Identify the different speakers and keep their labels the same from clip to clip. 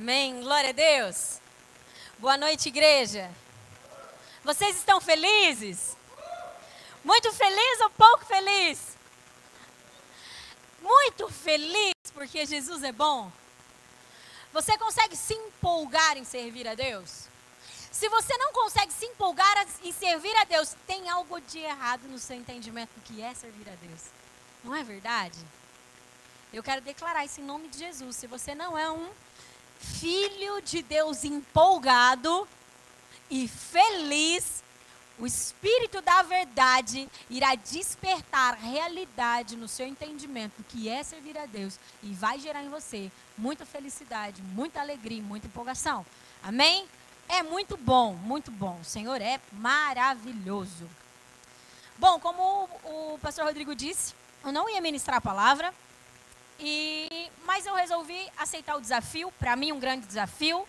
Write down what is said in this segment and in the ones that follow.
Speaker 1: Amém. Glória a Deus. Boa noite, igreja. Vocês estão felizes? Muito feliz ou pouco feliz? Muito feliz porque Jesus é bom. Você consegue se empolgar em servir a Deus? Se você não consegue se empolgar em servir a Deus, tem algo de errado no seu entendimento do que é servir a Deus. Não é verdade? Eu quero declarar isso em nome de Jesus. Se você não é um filho de Deus empolgado e feliz, o Espírito da Verdade irá despertar realidade no seu entendimento que é servir a Deus e vai gerar em você muita felicidade, muita alegria, muita empolgação. Amém? É muito bom, muito bom. O Senhor é maravilhoso. Bom, como o pastor Rodrigo disse, eu não ia ministrar a palavra, e, mas eu resolvi aceitar o desafio, para mim um grande desafio,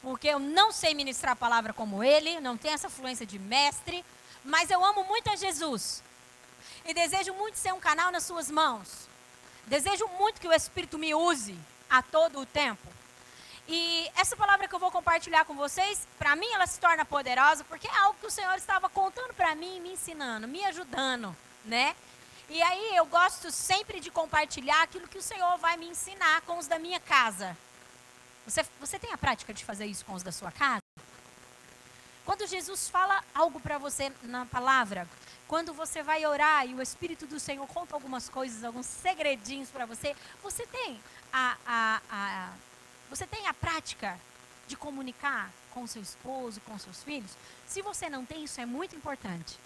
Speaker 1: porque eu não sei ministrar a palavra como ele, não tenho essa fluência de mestre, mas eu amo muito a Jesus. E desejo muito ser um canal nas suas mãos. Desejo muito que o Espírito me use a todo o tempo. E essa palavra que eu vou compartilhar com vocês, para mim ela se torna poderosa porque é algo que o Senhor estava contando para mim, me ensinando, me ajudando, né? E aí eu gosto sempre de compartilhar aquilo que o Senhor vai me ensinar com os da minha casa. Você, você tem a prática de fazer isso com os da sua casa? Quando Jesus fala algo para você na palavra, quando você vai orar e o Espírito do Senhor conta algumas coisas, alguns segredinhos para você, você tem a, a, a você tem a prática de comunicar com seu esposo, com seus filhos? Se você não tem, isso é muito importante.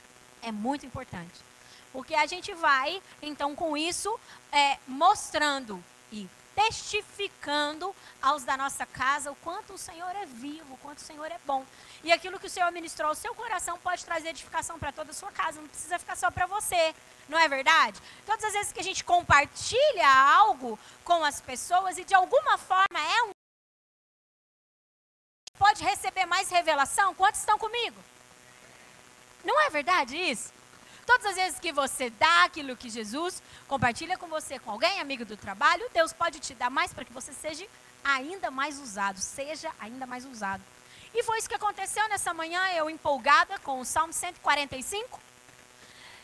Speaker 1: É muito importante. Porque a gente vai, então, com isso, é, mostrando e testificando aos da nossa casa o quanto o Senhor é vivo, o quanto o Senhor é bom. E aquilo que o Senhor ministrou ao seu coração pode trazer edificação para toda a sua casa, não precisa ficar só para você. Não é verdade? Todas as vezes que a gente compartilha algo com as pessoas e de alguma forma é um pode receber mais revelação? Quantos estão comigo? Não é verdade isso? Todas as vezes que você dá aquilo que Jesus compartilha com você, com alguém, amigo do trabalho, Deus pode te dar mais para que você seja ainda mais usado, seja ainda mais usado. E foi isso que aconteceu nessa manhã, eu empolgada com o Salmo 145.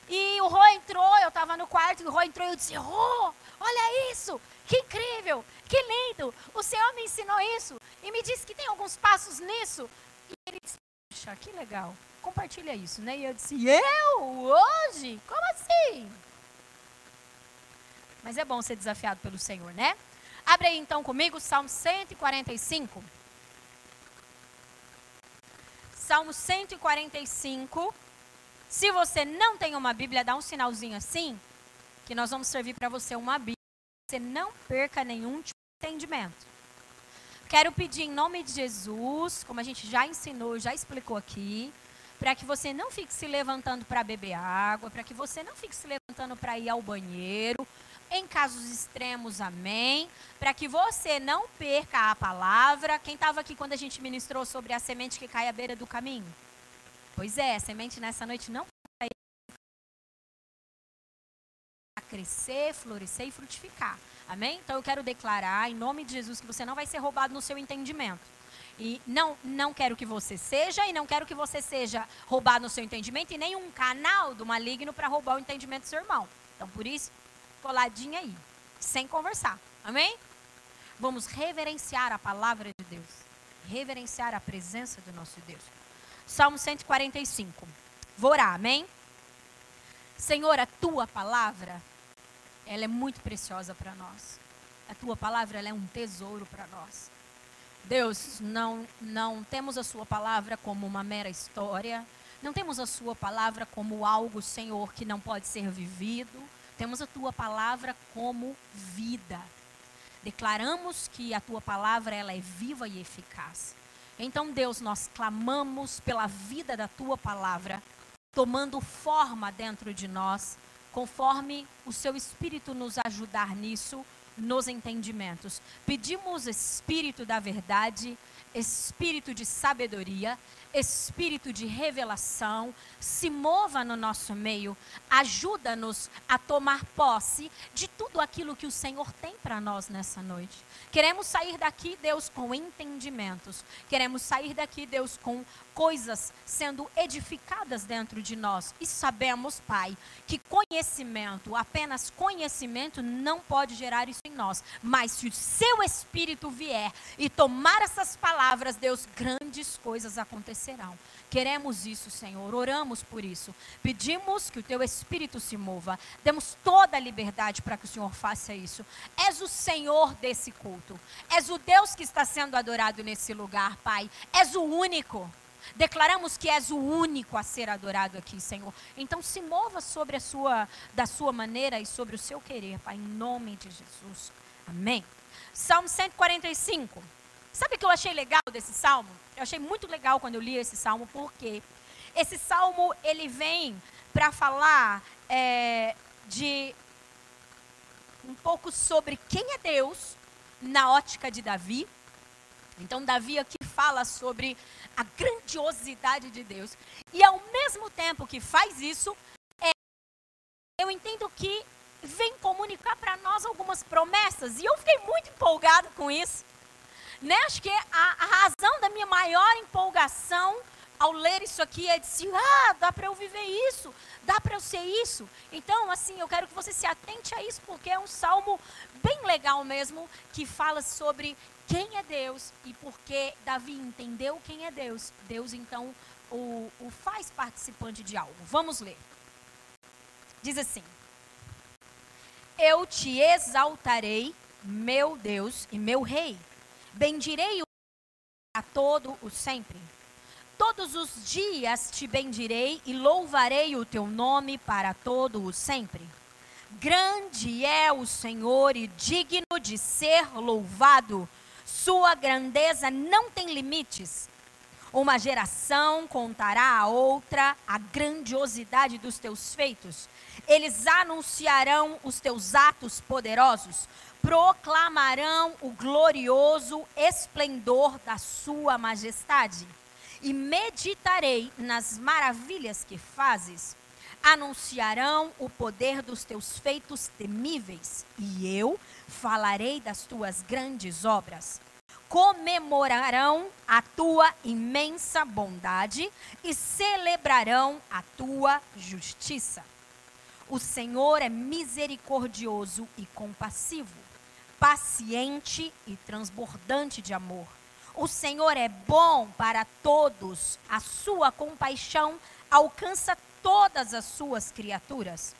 Speaker 1: E o Rô entrou, eu estava no quarto, e o Rô entrou e eu disse: Rô, olha isso, que incrível, que lindo, o Senhor me ensinou isso e me disse que tem alguns passos nisso. E ele disse: Puxa, que legal, compartilha isso, né? E eu disse: Eu? Hoje? Como assim? Mas é bom ser desafiado pelo Senhor, né? Abre aí então comigo Salmo 145. Salmo 145. Se você não tem uma Bíblia, dá um sinalzinho assim, que nós vamos servir para você uma Bíblia. Você não perca nenhum tipo de entendimento. Quero pedir em nome de Jesus, como a gente já ensinou, já explicou aqui, para que você não fique se levantando para beber água, para que você não fique se levantando para ir ao banheiro, em casos extremos, amém. Para que você não perca a palavra. Quem estava aqui quando a gente ministrou sobre a semente que cai à beira do caminho? Pois é, a semente nessa noite não vai crescer, florescer e frutificar. Amém? Então eu quero declarar em nome de Jesus que você não vai ser roubado no seu entendimento. E não, não quero que você seja, e não quero que você seja roubado no seu entendimento, e nem um canal do maligno para roubar o entendimento do seu irmão. Então, por isso, coladinha aí, sem conversar. Amém? Vamos reverenciar a palavra de Deus, reverenciar a presença do nosso Deus. Salmo 145. Vou orar, amém? Senhor, a tua palavra, ela é muito preciosa para nós. A tua palavra, ela é um tesouro para nós. Deus, não, não temos a sua palavra como uma mera história, não temos a sua palavra como algo, Senhor, que não pode ser vivido. Temos a tua palavra como vida. Declaramos que a tua palavra ela é viva e eficaz. Então, Deus, nós clamamos pela vida da tua palavra, tomando forma dentro de nós, conforme o seu espírito nos ajudar nisso, nos entendimentos. Pedimos espírito da verdade, espírito de sabedoria, espírito de revelação se mova no nosso meio, ajuda-nos a tomar posse de tudo aquilo que o Senhor tem para nós nessa noite. Queremos sair daqui, Deus, com entendimentos. Queremos sair daqui, Deus, com coisas sendo edificadas dentro de nós. E sabemos, Pai, que conhecimento, apenas conhecimento, não pode gerar isso em nós. Mas se o seu Espírito vier e tomar essas palavras, Deus, grandes coisas acontecerão. Queremos isso, Senhor. Oramos por isso. Pedimos que o teu espírito se mova. Demos toda a liberdade para que o Senhor faça isso. És o Senhor desse culto. És o Deus que está sendo adorado nesse lugar, Pai. És o único. Declaramos que és o único a ser adorado aqui, Senhor. Então se mova sobre a sua da sua maneira e sobre o seu querer, Pai, em nome de Jesus. Amém. Salmo 145. Sabe o que eu achei legal desse salmo? Eu achei muito legal quando eu li esse salmo, porque esse salmo ele vem para falar é, de um pouco sobre quem é Deus na ótica de Davi. Então, Davi aqui fala sobre a grandiosidade de Deus. E ao mesmo tempo que faz isso, é, eu entendo que vem comunicar para nós algumas promessas. E eu fiquei muito empolgado com isso. Né? Acho que a, a razão da minha maior empolgação ao ler isso aqui é dizer, ah, dá para eu viver isso, dá para eu ser isso. Então, assim, eu quero que você se atente a isso, porque é um salmo bem legal mesmo, que fala sobre quem é Deus e porque Davi entendeu quem é Deus. Deus, então, o, o faz participante de algo. Vamos ler. Diz assim: Eu te exaltarei, meu Deus e meu Rei bendirei o a todo o sempre. Todos os dias te bendirei e louvarei o teu nome para todo o sempre. Grande é o Senhor e digno de ser louvado. Sua grandeza não tem limites. Uma geração contará a outra a grandiosidade dos teus feitos. Eles anunciarão os teus atos poderosos proclamarão o glorioso esplendor da Sua majestade. E meditarei nas maravilhas que fazes. Anunciarão o poder dos teus feitos temíveis, e eu falarei das tuas grandes obras. Comemorarão a tua imensa bondade e celebrarão a tua justiça. O Senhor é misericordioso e compassivo paciente e transbordante de amor. O Senhor é bom para todos, a sua compaixão alcança todas as suas criaturas.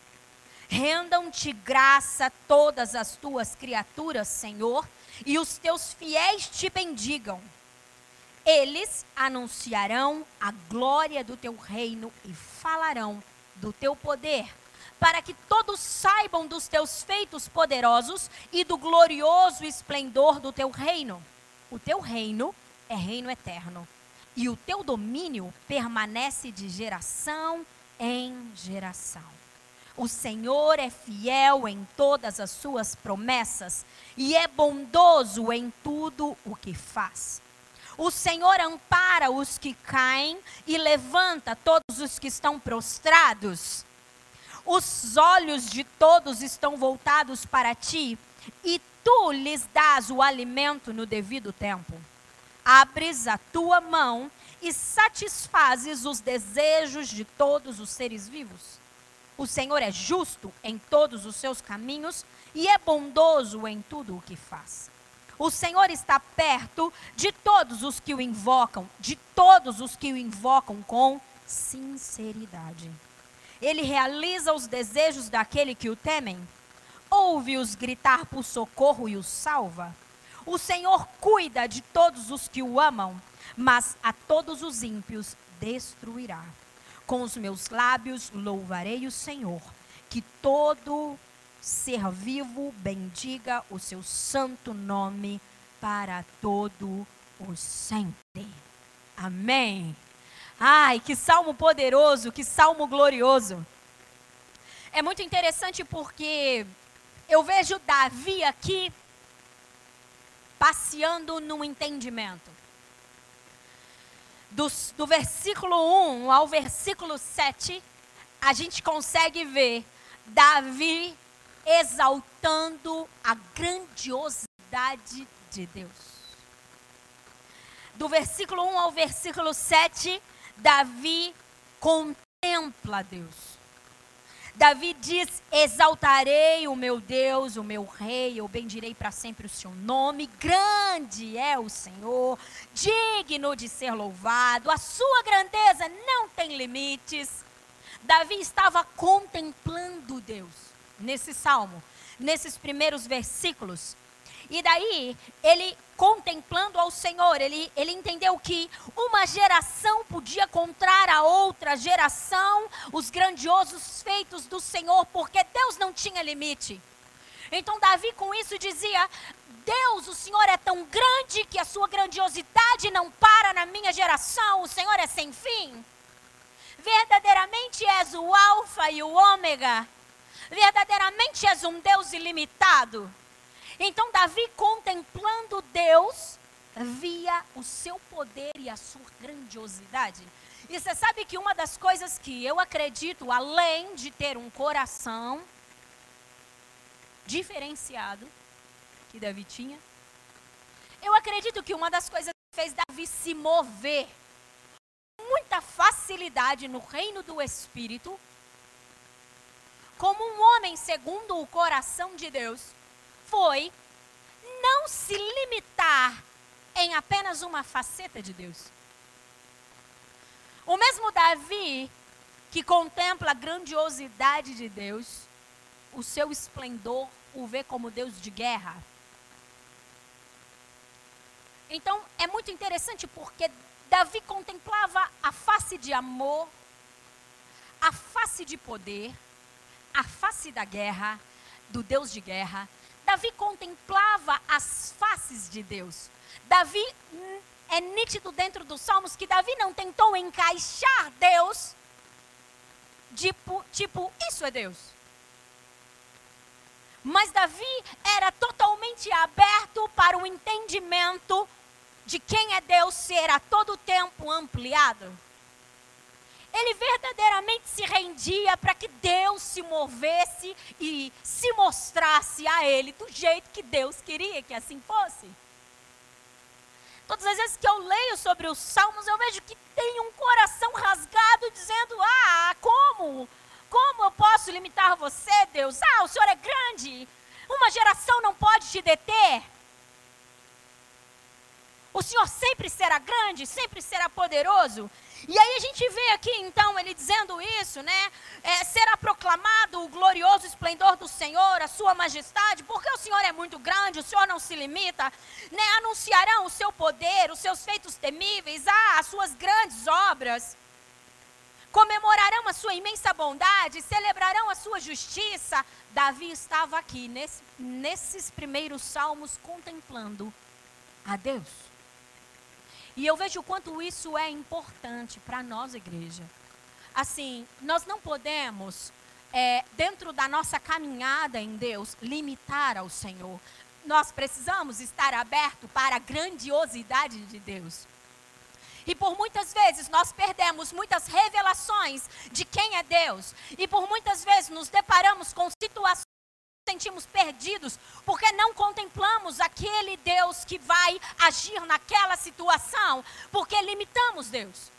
Speaker 1: Rendam-te graça todas as tuas criaturas, Senhor, e os teus fiéis te bendigam. Eles anunciarão a glória do teu reino e falarão do teu poder para que todos saibam dos teus feitos poderosos e do glorioso esplendor do teu reino. O teu reino é reino eterno, e o teu domínio permanece de geração em geração. O Senhor é fiel em todas as suas promessas e é bondoso em tudo o que faz. O Senhor ampara os que caem e levanta todos os que estão prostrados. Os olhos de todos estão voltados para ti, e tu lhes dás o alimento no devido tempo. Abres a tua mão e satisfazes os desejos de todos os seres vivos. O Senhor é justo em todos os seus caminhos e é bondoso em tudo o que faz. O Senhor está perto de todos os que o invocam, de todos os que o invocam com sinceridade. Ele realiza os desejos daquele que o temem. Ouve-os gritar por socorro e os salva. O Senhor cuida de todos os que o amam, mas a todos os ímpios destruirá. Com os meus lábios louvarei o Senhor, que todo ser vivo bendiga o seu santo nome para todo o sempre. Amém. Ai, que salmo poderoso, que salmo glorioso. É muito interessante porque eu vejo Davi aqui passeando no entendimento. Do, do versículo 1 ao versículo 7, a gente consegue ver Davi exaltando a grandiosidade de Deus. Do versículo 1 ao versículo 7, Davi contempla Deus. Davi diz: Exaltarei o meu Deus, o meu rei, eu bendirei para sempre o seu nome. Grande é o Senhor, digno de ser louvado, a sua grandeza não tem limites. Davi estava contemplando Deus nesse salmo, nesses primeiros versículos. E daí, ele contemplando ao Senhor, ele, ele entendeu que uma geração podia contar a outra geração os grandiosos feitos do Senhor, porque Deus não tinha limite. Então, Davi, com isso, dizia: Deus, o Senhor é tão grande que a sua grandiosidade não para na minha geração, o Senhor é sem fim. Verdadeiramente és o Alfa e o Ômega. Verdadeiramente és um Deus ilimitado. Então, Davi, contemplando Deus, via o seu poder e a sua grandiosidade. E você sabe que uma das coisas que eu acredito, além de ter um coração diferenciado, que Davi tinha, eu acredito que uma das coisas que fez Davi se mover com muita facilidade no reino do Espírito, como um homem segundo o coração de Deus, foi não se limitar em apenas uma faceta de Deus. O mesmo Davi, que contempla a grandiosidade de Deus, o seu esplendor, o vê como Deus de guerra. Então, é muito interessante porque Davi contemplava a face de amor, a face de poder, a face da guerra, do Deus de guerra, Davi contemplava as faces de Deus. Davi hum, é nítido dentro dos Salmos que Davi não tentou encaixar Deus tipo, tipo isso é Deus. Mas Davi era totalmente aberto para o entendimento de quem é Deus ser a todo tempo ampliado ele verdadeiramente se rendia para que Deus se movesse e se mostrasse a ele do jeito que Deus queria que assim fosse. Todas as vezes que eu leio sobre os salmos, eu vejo que tem um coração rasgado dizendo: Ah, como? Como eu posso limitar você, Deus? Ah, o Senhor é grande. Uma geração não pode te deter. O Senhor sempre será grande, sempre será poderoso. E aí a gente vê aqui então ele dizendo isso, né? É, será proclamado o glorioso esplendor do Senhor, a sua majestade, porque o Senhor é muito grande, o Senhor não se limita, né? Anunciarão o seu poder, os seus feitos temíveis, ah, as suas grandes obras. Comemorarão a sua imensa bondade, celebrarão a sua justiça. Davi estava aqui nesse, nesses primeiros salmos contemplando a Deus. E eu vejo o quanto isso é importante para nós, igreja. Assim, nós não podemos, é, dentro da nossa caminhada em Deus, limitar ao Senhor. Nós precisamos estar aberto para a grandiosidade de Deus. E por muitas vezes nós perdemos muitas revelações de quem é Deus. E por muitas vezes nos deparamos com situações sentimos perdidos porque não contemplamos aquele Deus que vai agir naquela situação, porque limitamos Deus.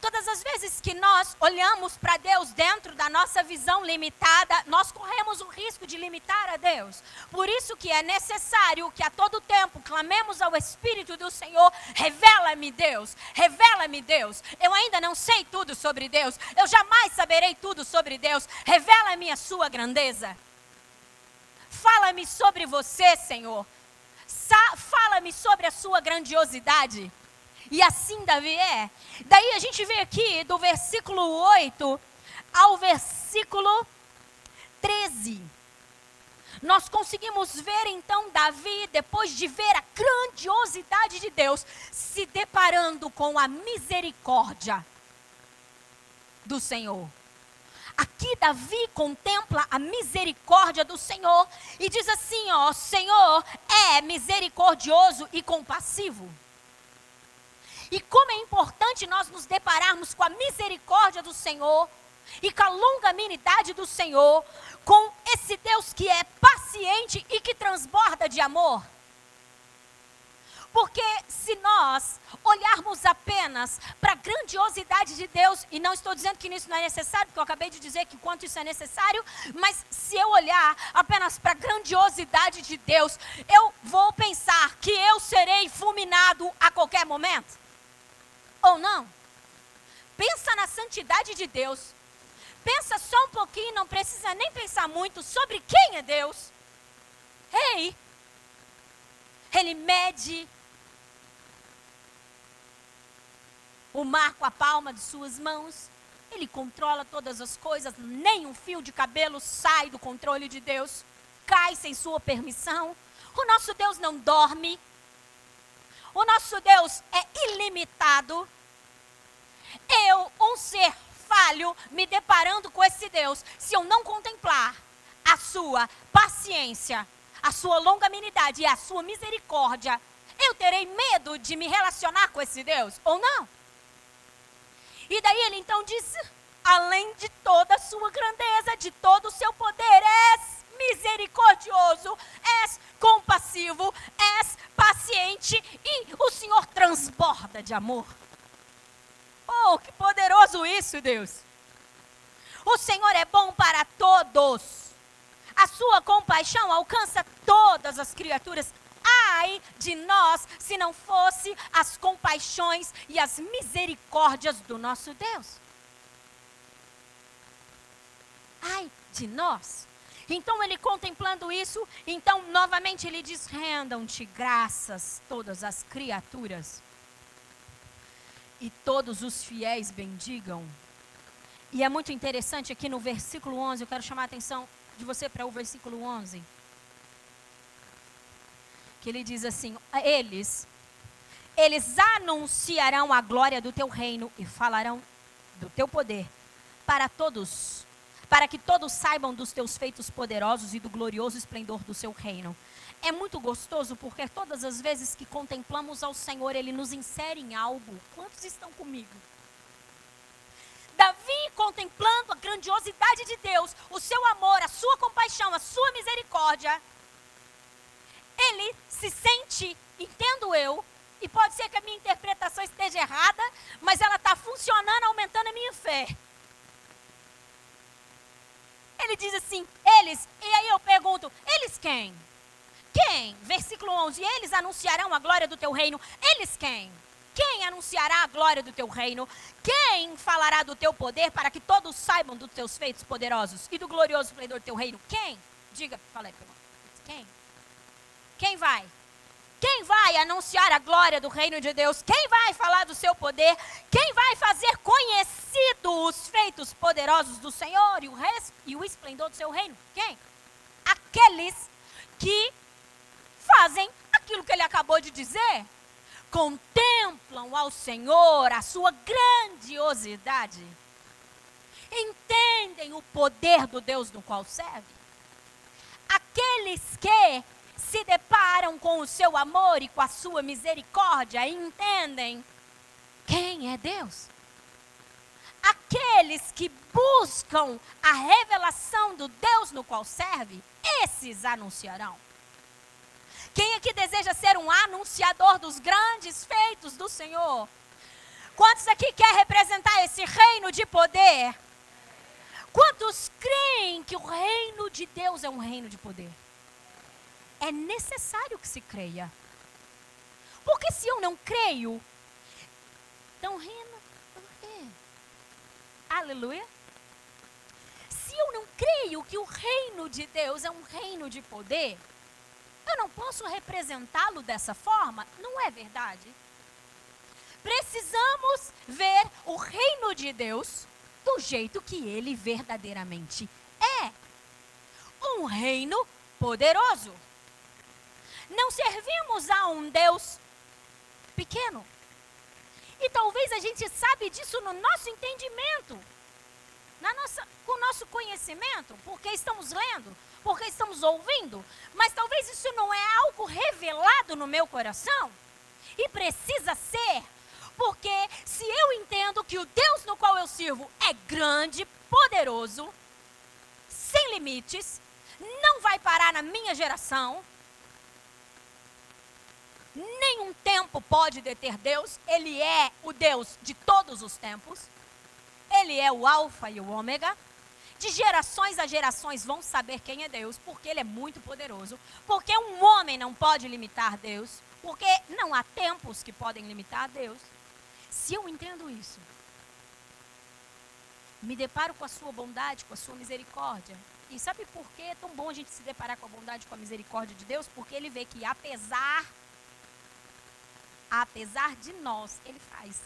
Speaker 1: Todas as vezes que nós olhamos para Deus dentro da nossa visão limitada, nós corremos o risco de limitar a Deus. Por isso que é necessário que a todo tempo clamemos ao Espírito do Senhor, revela-me Deus, revela-me Deus. Eu ainda não sei tudo sobre Deus, eu jamais saberei tudo sobre Deus. Revela-me a sua grandeza. Fala-me sobre você, Senhor. Fala-me sobre a sua grandiosidade. E assim Davi é. Daí a gente vê aqui do versículo 8 ao versículo 13. Nós conseguimos ver então Davi, depois de ver a grandiosidade de Deus, se deparando com a misericórdia do Senhor. Aqui Davi contempla a misericórdia do Senhor e diz assim: ó, Senhor é misericordioso e compassivo E como é importante nós nos depararmos com a misericórdia do Senhor e com a longanimidade do Senhor, com esse Deus que é paciente e que transborda de amor. Porque se nós olharmos apenas para a grandiosidade de Deus, e não estou dizendo que isso não é necessário, porque eu acabei de dizer que quanto isso é necessário, mas se eu olhar apenas para a grandiosidade de Deus, eu vou pensar que eu serei fulminado a qualquer momento. Ou não? Pensa na santidade de Deus. Pensa só um pouquinho, não precisa nem pensar muito sobre quem é Deus. Ei! Ele mede o mar com a palma de suas mãos. Ele controla todas as coisas, nem um fio de cabelo sai do controle de Deus, cai sem sua permissão. O nosso Deus não dorme. O nosso Deus é ilimitado. Eu, um ser falho, me deparando com esse Deus, se eu não contemplar a sua paciência, a sua longanimidade e a sua misericórdia, eu terei medo de me relacionar com esse Deus ou não? E daí ele então disse: além de toda a sua grandeza, de todo o seu poder, és misericordioso, és compassivo, és paciente e o Senhor transborda de amor. Oh, que poderoso isso, Deus! O Senhor é bom para todos. A sua compaixão alcança todas as criaturas ai de nós se não fosse as compaixões e as misericórdias do nosso Deus. Ai de nós. Então ele contemplando isso, então novamente ele diz: rendam-te graças todas as criaturas. E todos os fiéis bendigam. E é muito interessante aqui no versículo 11, eu quero chamar a atenção de você para o versículo 11 que ele diz assim: eles, eles anunciarão a glória do teu reino e falarão do teu poder para todos, para que todos saibam dos teus feitos poderosos e do glorioso esplendor do seu reino. É muito gostoso porque todas as vezes que contemplamos ao Senhor, Ele nos insere em algo. Quantos estão comigo? Davi contemplando a grandiosidade de Deus, o seu amor, a sua compaixão, a sua misericórdia, ele se sente, entendo eu, e pode ser que a minha interpretação esteja errada, mas ela está funcionando, aumentando a minha fé. Ele diz assim, eles, e aí eu pergunto, eles quem? Quem? Versículo 11, eles anunciarão a glória do teu reino. Eles quem? Quem anunciará a glória do teu reino? Quem falará do teu poder para que todos saibam dos teus feitos poderosos e do glorioso esplendor do teu reino? Quem? Diga, falei, quem? Quem vai? Quem vai anunciar a glória do reino de Deus? Quem vai falar do seu poder? Quem vai fazer conhecido os feitos poderosos do Senhor e o, res, e o esplendor do seu reino? Quem? Aqueles que fazem aquilo que ele acabou de dizer. Contemplam ao Senhor a sua grandiosidade. Entendem o poder do Deus no qual serve. Aqueles que se deparam com o seu amor e com a sua misericórdia e entendem quem é Deus. Aqueles que buscam a revelação do Deus no qual serve, esses anunciarão. Quem aqui deseja ser um anunciador dos grandes feitos do Senhor? Quantos aqui quer representar esse reino de poder? Quantos creem que o reino de Deus é um reino de poder? É necessário que se creia. Porque se eu não creio, estão rindo. Aleluia. Se eu não creio que o reino de Deus é um reino de poder, eu não posso representá-lo dessa forma, não é verdade? Precisamos ver o reino de Deus do jeito que ele verdadeiramente é. Um reino poderoso. Não servimos a um Deus pequeno. E talvez a gente sabe disso no nosso entendimento, na nossa, com o nosso conhecimento, porque estamos lendo, porque estamos ouvindo, mas talvez isso não é algo revelado no meu coração. E precisa ser, Porque se eu entendo que o Deus no qual eu sirvo é grande, poderoso, sem limites, não vai parar na minha geração, nenhum tempo pode deter Deus, Ele é o Deus de todos os tempos, Ele é o Alfa e o Ômega. De gerações a gerações vão saber quem é Deus, porque Ele é muito poderoso, porque um homem não pode limitar Deus, porque não há tempos que podem limitar Deus. Se eu entendo isso, me deparo com a sua bondade, com a sua misericórdia. E sabe por que é tão bom a gente se deparar com a bondade, com a misericórdia de Deus? Porque ele vê que apesar apesar de nós, ele faz.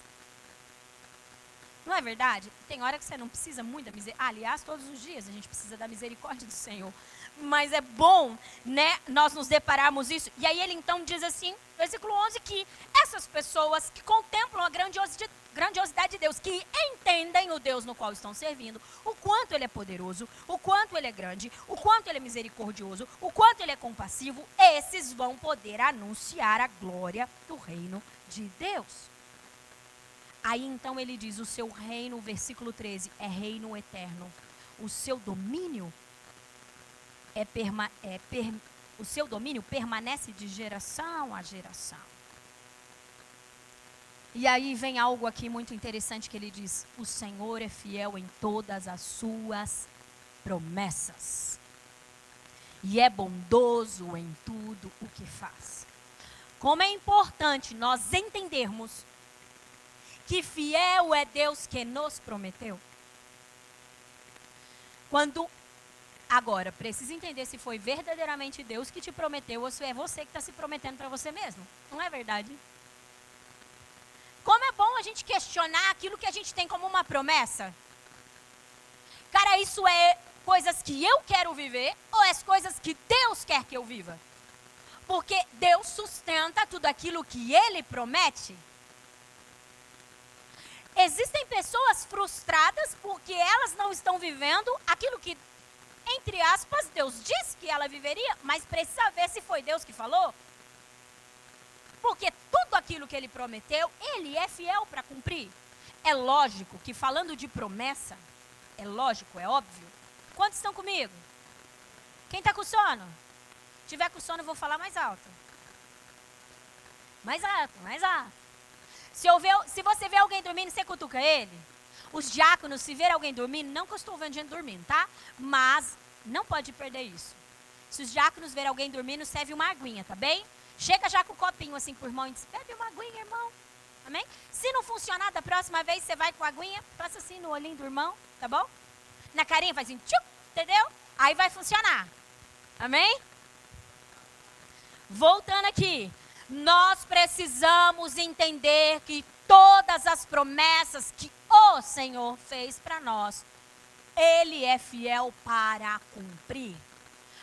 Speaker 1: Não é verdade? Tem hora que você não precisa muito da misericórdia. aliás, todos os dias a gente precisa da misericórdia do Senhor. Mas é bom, né, nós nos depararmos isso. E aí ele então diz assim, versículo 11, que essas pessoas que contemplam a grandiosidade, de Deus, que entendem o Deus no qual estão servindo, o quanto ele é poderoso, o quanto ele é grande, o quanto ele é misericordioso, o quanto ele é compassivo, esses vão poder anunciar a glória do reino de Deus. Aí então ele diz: o seu reino, versículo 13, é reino eterno. O seu domínio é, perma, é per, o seu domínio permanece de geração a geração. E aí vem algo aqui muito interessante que ele diz: O Senhor é fiel em todas as suas promessas. E é bondoso em tudo o que faz. Como é importante nós entendermos que fiel é Deus que nos prometeu. Quando agora precisa entender se foi verdadeiramente Deus que te prometeu ou se é você que está se prometendo para você mesmo. Não é verdade? Como é bom a gente questionar aquilo que a gente tem como uma promessa. Cara, isso é coisas que eu quero viver ou é as coisas que Deus quer que eu viva? Porque Deus sustenta tudo aquilo que Ele promete. Existem pessoas frustradas porque elas não estão vivendo aquilo que, entre aspas, Deus disse que ela viveria, mas precisa ver se foi Deus que falou. Porque tudo aquilo que ele prometeu, ele é fiel para cumprir. É lógico que falando de promessa, é lógico, é óbvio. Quantos estão comigo? Quem está com sono? Se tiver com sono, eu vou falar mais alto. Mais alto, mais alto. Se, ver, se você vê alguém dormindo, você cutuca ele. Os diáconos, se ver alguém dormindo, não que eu estou vendo gente dormindo, tá? Mas não pode perder isso. Se os diáconos ver alguém dormindo, serve uma aguinha, tá bem? Chega já com o copinho assim pro irmão e diz, bebe uma aguinha, irmão. Amém? Se não funcionar, da próxima vez você vai com a aguinha, passa assim no olhinho do irmão, tá bom? Na carinha faz assim, tchup, entendeu? Aí vai funcionar. Amém? Voltando aqui. Nós precisamos entender que todas as promessas que o Senhor fez para nós, Ele é fiel para cumprir.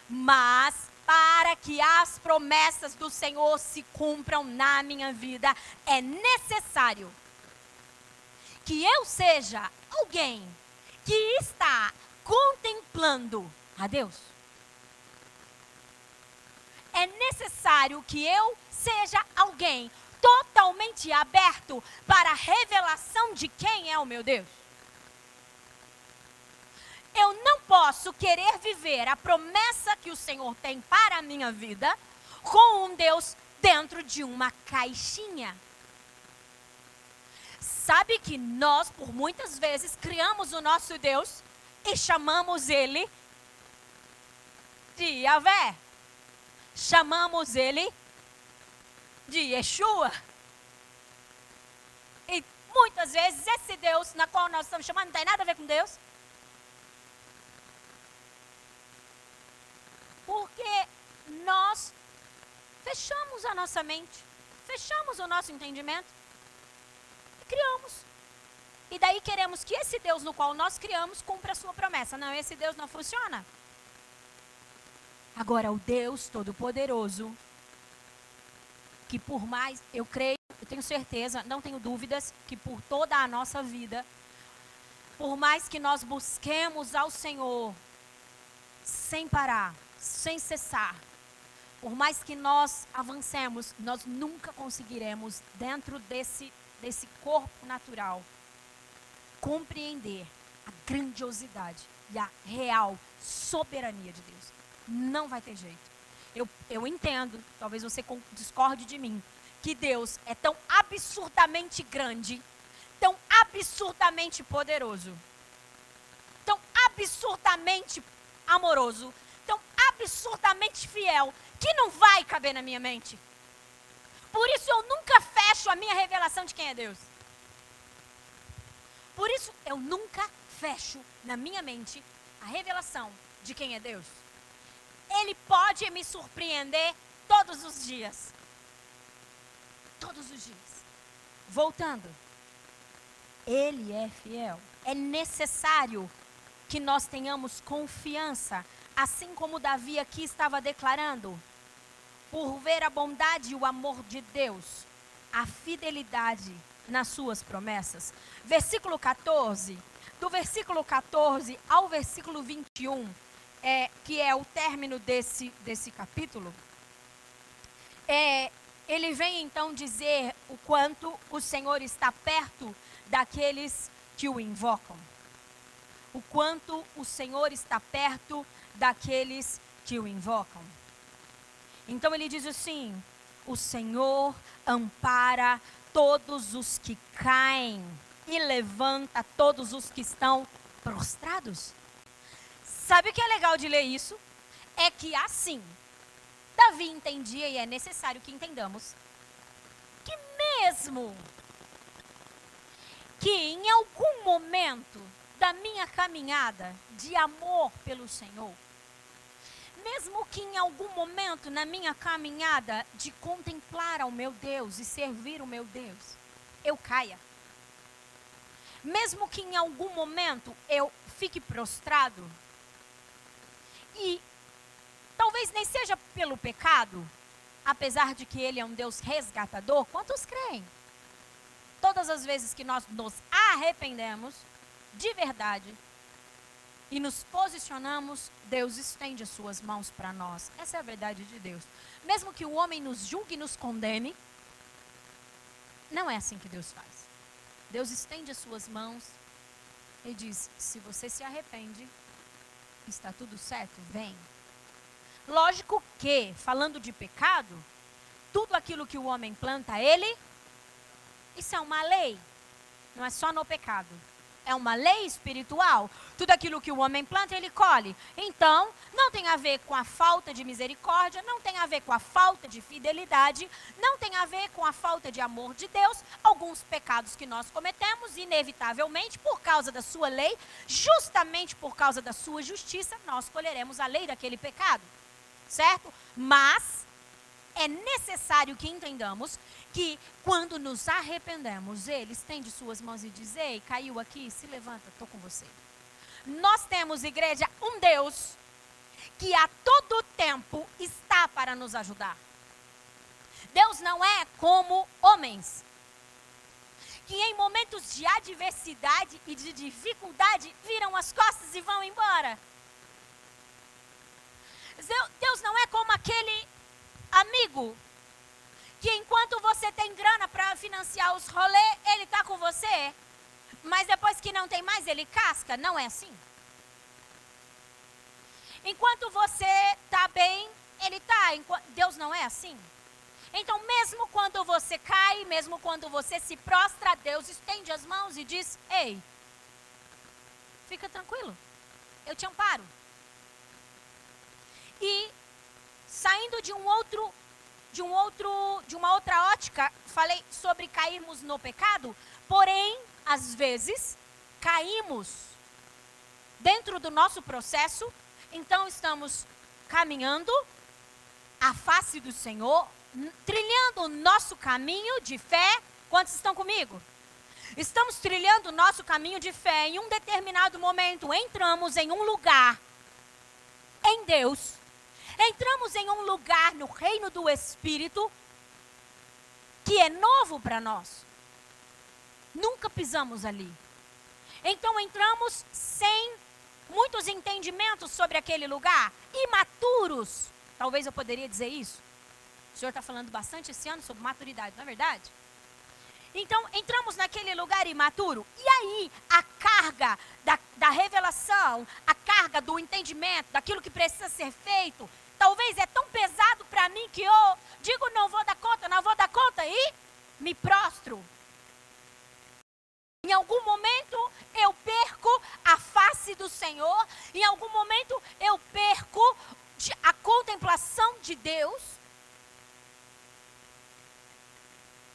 Speaker 1: Mas para que as promessas do Senhor se cumpram na minha vida, é necessário que eu seja alguém que está contemplando a Deus. É necessário que eu seja alguém totalmente aberto para a revelação de quem é o meu Deus. Eu não posso querer viver a promessa que o Senhor tem para a minha vida com um Deus dentro de uma caixinha. Sabe que nós, por muitas vezes, criamos o nosso Deus e chamamos ele de Yahvé. Chamamos ele de Yeshua. E muitas vezes esse Deus na qual nós estamos chamando não tem nada a ver com Deus. Porque nós fechamos a nossa mente, fechamos o nosso entendimento e criamos. E daí queremos que esse Deus no qual nós criamos cumpra a sua promessa. Não, esse Deus não funciona. Agora, o Deus Todo-Poderoso, que por mais, eu creio, eu tenho certeza, não tenho dúvidas, que por toda a nossa vida, por mais que nós busquemos ao Senhor sem parar, sem cessar, por mais que nós avancemos, nós nunca conseguiremos, dentro desse desse corpo natural compreender a grandiosidade e a real soberania de Deus. Não vai ter jeito. Eu, eu entendo, talvez você discorde de mim, que Deus é tão absurdamente grande, tão absurdamente poderoso, tão absurdamente amoroso, tão absurdamente fiel, que não vai caber na minha mente. Por isso eu nunca fecho a minha revelação de quem é Deus. Por isso eu nunca fecho na minha mente a revelação de quem é Deus. Ele pode me surpreender todos os dias. Todos os dias. Voltando. Ele é fiel. É necessário que nós tenhamos confiança, assim como Davi aqui estava declarando, por ver a bondade e o amor de Deus, a fidelidade nas suas promessas. Versículo 14, do versículo 14 ao versículo 21, é, que é o término desse, desse capítulo, é, ele vem então dizer o quanto o Senhor está perto daqueles que o invocam. O quanto o Senhor está perto daqueles que o invocam. Então ele diz assim: o Senhor ampara todos os que caem e levanta todos os que estão prostrados. Sabe o que é legal de ler isso? É que assim, Davi entendia e é necessário que entendamos que mesmo que em algum momento da minha caminhada de amor pelo Senhor, mesmo que em algum momento na minha caminhada de contemplar ao meu Deus e servir o meu Deus, eu caia. Mesmo que em algum momento eu fique prostrado, e talvez nem seja pelo pecado, apesar de que Ele é um Deus resgatador, quantos creem? Todas as vezes que nós nos arrependemos, de verdade, e nos posicionamos, Deus estende as suas mãos para nós. Essa é a verdade de Deus. Mesmo que o homem nos julgue e nos condene, não é assim que Deus faz. Deus estende as suas mãos e diz: se você se arrepende, está tudo certo, vem. Lógico que, falando de pecado, tudo aquilo que o homem planta, ele. Isso é uma lei. Não é só no pecado é uma lei espiritual. Tudo aquilo que o homem planta, ele colhe. Então, não tem a ver com a falta de misericórdia, não tem a ver com a falta de fidelidade, não tem a ver com a falta de amor de Deus. Alguns pecados que nós cometemos, inevitavelmente, por causa da sua lei, justamente por causa da sua justiça, nós colheremos a lei daquele pecado. Certo? Mas é necessário que entendamos que quando nos arrependemos, ele estende suas mãos e diz: Ei, caiu aqui, se levanta, estou com você. Nós temos, igreja, um Deus que a todo tempo está para nos ajudar. Deus não é como homens, que em momentos de adversidade e de dificuldade viram as costas e vão embora. Deus não é como aquele amigo você tem grana para financiar os rolês, ele está com você, mas depois que não tem mais, ele casca. Não é assim. Enquanto você está bem, ele está. Deus não é assim. Então, mesmo quando você cai, mesmo quando você se prostra, Deus estende as mãos e diz: Ei, fica tranquilo, eu te amparo. E saindo de um outro de um outro, de uma outra ótica, falei sobre cairmos no pecado, porém, às vezes, caímos dentro do nosso processo, então estamos caminhando a face do Senhor, trilhando o nosso caminho de fé. Quantos estão comigo? Estamos trilhando o nosso caminho de fé. Em um determinado momento, entramos em um lugar em Deus entramos em um lugar no reino do Espírito que é novo para nós. Nunca pisamos ali. Então entramos sem muitos entendimentos sobre aquele lugar, imaturos. Talvez eu poderia dizer isso. O senhor está falando bastante esse ano sobre maturidade, não é verdade? Então, entramos naquele lugar imaturo. E aí, a carga da, da revelação, a carga do entendimento, daquilo que precisa ser feito, talvez é tão pesado para mim que eu digo: não vou dar conta, não vou dar conta e me prostro. Em algum momento eu perco a face do Senhor, em algum momento eu perco a contemplação de Deus.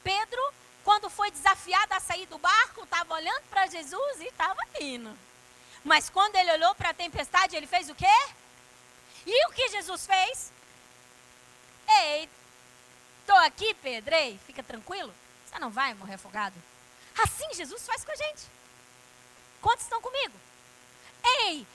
Speaker 1: Pedro quando foi desafiado a sair do barco, estava olhando para Jesus e estava indo. Mas quando ele olhou para a tempestade, ele fez o quê? E o que Jesus fez? Ei, estou aqui, Pedro, ei, fica tranquilo, você não vai morrer afogado. Assim Jesus faz com a gente. Quantos estão comigo? Ei,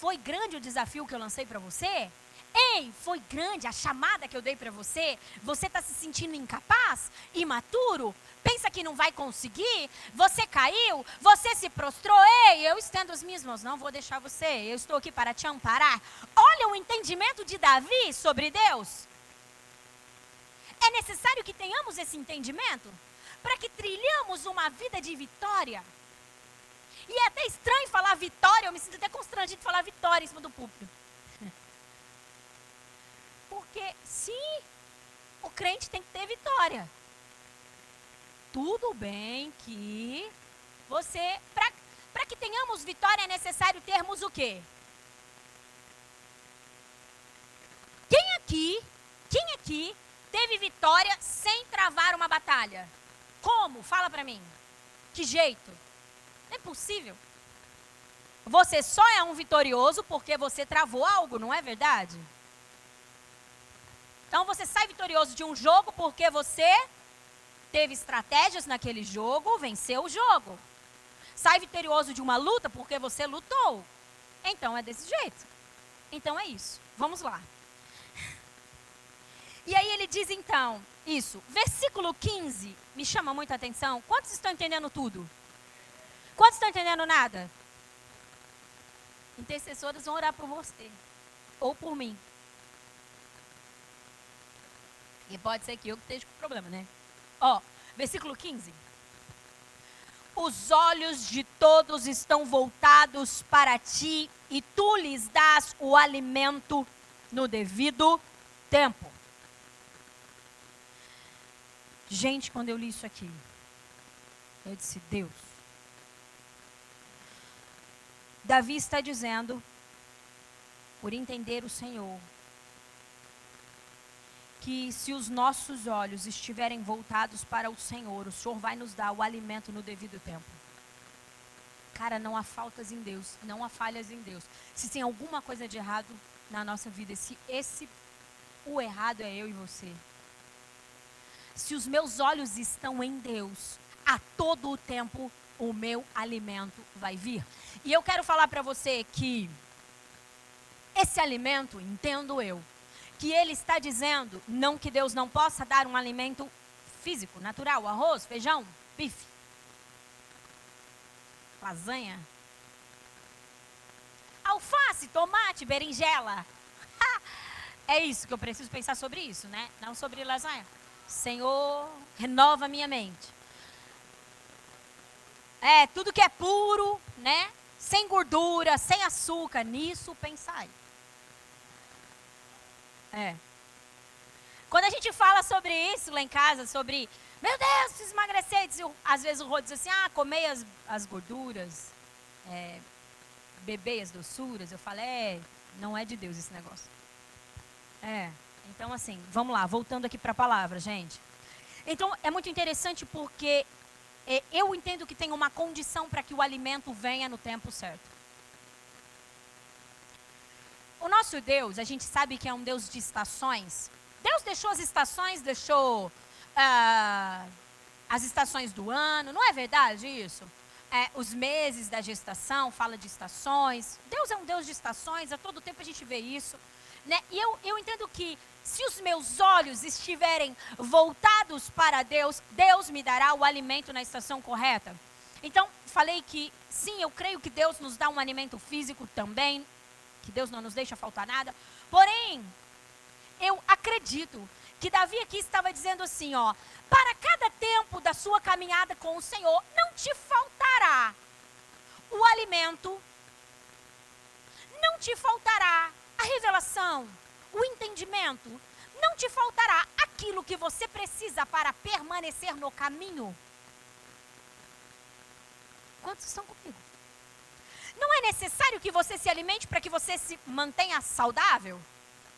Speaker 1: foi grande o desafio que eu lancei para você? Ei, foi grande a chamada que eu dei para você? Você está se sentindo incapaz, imaturo? Pensa que não vai conseguir, você caiu, você se prostrou, ei, eu estendo as minhas mãos, não vou deixar você, eu estou aqui para te amparar. Olha o entendimento de Davi sobre Deus. É necessário que tenhamos esse entendimento para que trilhamos uma vida de vitória. E é até estranho falar vitória, eu me sinto até constrangido de falar vitória em cima do púlpito. Porque sim, o crente tem que ter vitória tudo bem que você, para que tenhamos vitória é necessário termos o quê? Quem aqui, quem aqui teve vitória sem travar uma batalha? Como? Fala para mim. Que jeito? Não é possível. Você só é um vitorioso porque você travou algo, não é verdade? Então você sai vitorioso de um jogo porque você teve estratégias naquele jogo, venceu o jogo. Sai vitorioso de uma luta porque você lutou. Então é desse jeito. Então é isso. Vamos lá. E aí ele diz então, isso, versículo 15, me chama muita atenção. Quantos estão entendendo tudo? Quantos estão entendendo nada? Intercessoras vão orar por você ou por mim. E pode ser que eu que esteja com problema, né? Ó, versículo 15. Os olhos de todos estão voltados para ti e tu lhes dás o alimento no devido tempo. Gente, quando eu li isso aqui, eu disse: Deus. Davi está dizendo, por entender o Senhor, que se os nossos olhos estiverem voltados para o Senhor, o Senhor vai nos dar o alimento no devido tempo. Cara, não há faltas em Deus, não há falhas em Deus. Se tem alguma coisa de errado na nossa vida, se esse o errado é eu e você. Se os meus olhos estão em Deus, a todo o tempo o meu alimento vai vir. E eu quero falar para você que esse alimento, entendo eu, que ele está dizendo, não que Deus não possa dar um alimento físico, natural, arroz, feijão, bife, lasanha, alface, tomate, berinjela. é isso que eu preciso pensar sobre isso, né? Não sobre lasanha. Senhor, renova minha mente. É, tudo que é puro, né? Sem gordura, sem açúcar, nisso pensai. É. Quando a gente fala sobre isso lá em casa, sobre, meu Deus, preciso emagrecer, diz, às vezes o Rô diz assim, ah, comer as, as gorduras, é, beber as doçuras. Eu falo, é, não é de Deus esse negócio. É, então assim, vamos lá, voltando aqui para a palavra, gente. Então, é muito interessante porque é, eu entendo que tem uma condição para que o alimento venha no tempo certo. O nosso Deus, a gente sabe que é um Deus de estações. Deus deixou as estações, deixou uh, as estações do ano, não é verdade isso? É, os meses da gestação, fala de estações. Deus é um Deus de estações, a todo tempo a gente vê isso. Né? E eu, eu entendo que se os meus olhos estiverem voltados para Deus, Deus me dará o alimento na estação correta. Então, falei que sim, eu creio que Deus nos dá um alimento físico também, que Deus não nos deixa faltar nada. Porém, eu acredito que Davi aqui estava dizendo assim, ó, para cada tempo da sua caminhada com o Senhor, não te faltará o alimento, não te faltará a revelação, o entendimento, não te faltará aquilo que você precisa para permanecer no caminho. Quantos estão comigo? Não é necessário que você se alimente para que você se mantenha saudável?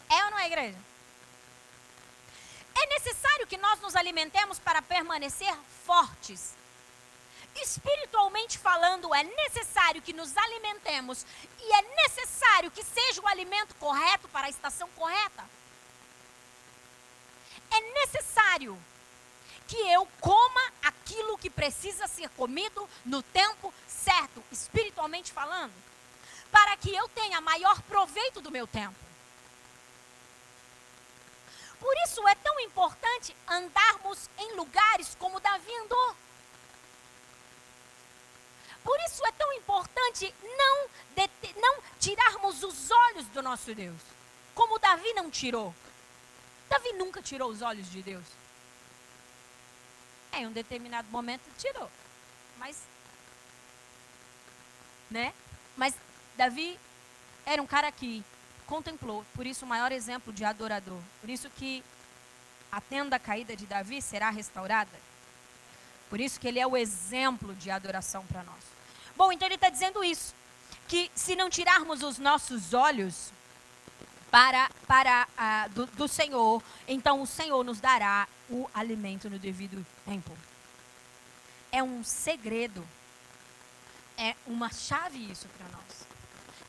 Speaker 1: É ou não é, igreja? É necessário que nós nos alimentemos para permanecer fortes. Espiritualmente falando, é necessário que nos alimentemos e é necessário que seja o alimento correto para a estação correta. É necessário que eu coma aquilo que precisa ser comido no tempo certo, falando, para que eu tenha maior proveito do meu tempo. Por isso é tão importante andarmos em lugares como Davi andou. Por isso é tão importante não, não tirarmos os olhos do nosso Deus, como Davi não tirou. Davi nunca tirou os olhos de Deus. Em um determinado momento tirou, mas, né? Mas Davi era um cara que contemplou, por isso o maior exemplo de adorador. Por isso que a tenda caída de Davi será restaurada. Por isso que ele é o exemplo de adoração para nós. Bom, então ele está dizendo isso, que se não tirarmos os nossos olhos para, para do, do Senhor, então o Senhor nos dará o alimento no devido tempo. É um segredo, é uma chave isso para nós.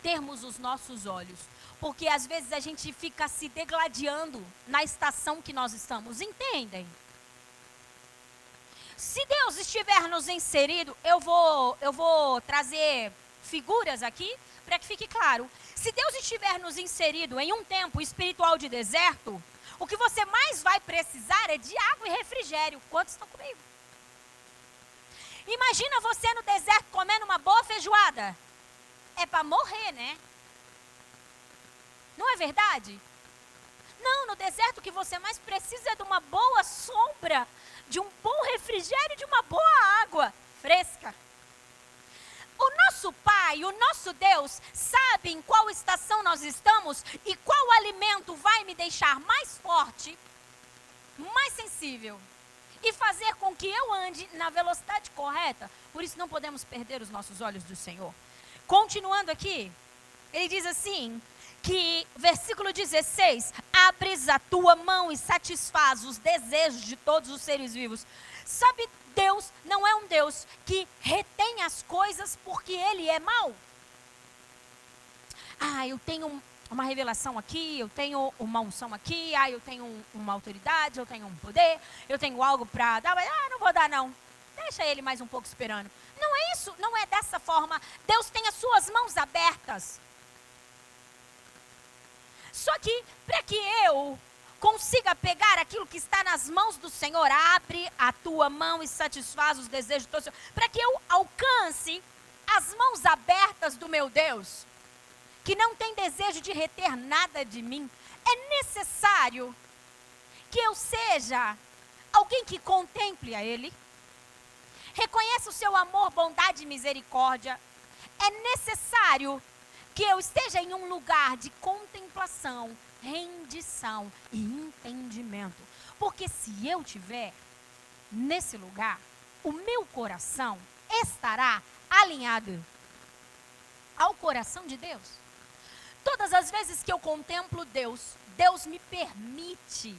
Speaker 1: Termos os nossos olhos porque às vezes a gente fica se degladiando na estação que nós estamos. Entendem? Se Deus estiver nos inserido, eu vou, eu vou trazer figuras aqui para que fique claro. Se Deus estiver nos inserido em um tempo espiritual de deserto, o que você mais vai precisar é de água e refrigério. Quantos estão comigo? Imagina você no deserto comendo uma boa feijoada. É para morrer, né? Não é verdade? Não, no deserto o que você mais precisa é de uma boa sombra, de um bom refrigério, de uma boa água fresca. O nosso Pai, o nosso Deus, sabe em qual estação nós estamos e qual alimento vai me deixar mais forte, mais sensível e fazer com que eu ande na velocidade correta. Por isso não podemos perder os nossos olhos do Senhor. Continuando aqui, ele diz assim: que, versículo 16: abres a tua mão e satisfaz os desejos de todos os seres vivos. Sabe, Deus não é um Deus que retém as coisas porque Ele é mau. Ah, eu tenho uma revelação aqui, eu tenho uma unção aqui, ah, eu tenho uma autoridade, eu tenho um poder, eu tenho algo para dar, mas ah, não vou dar não. Deixa ele mais um pouco esperando. Não é isso, não é dessa forma. Deus tem as suas mãos abertas. Só que para que eu consiga pegar aquilo que está nas mãos do Senhor, abre a tua mão e satisfaz os desejos do Senhor, para que eu alcance as mãos abertas do meu Deus, que não tem desejo de reter nada de mim, é necessário que eu seja alguém que contemple a Ele, reconheça o seu amor, bondade e misericórdia. É necessário que eu esteja em um lugar de contemplação, rendição e entendimento. Porque se eu tiver nesse lugar, o meu coração estará alinhado ao coração de Deus. Todas as vezes que eu contemplo Deus, Deus me permite.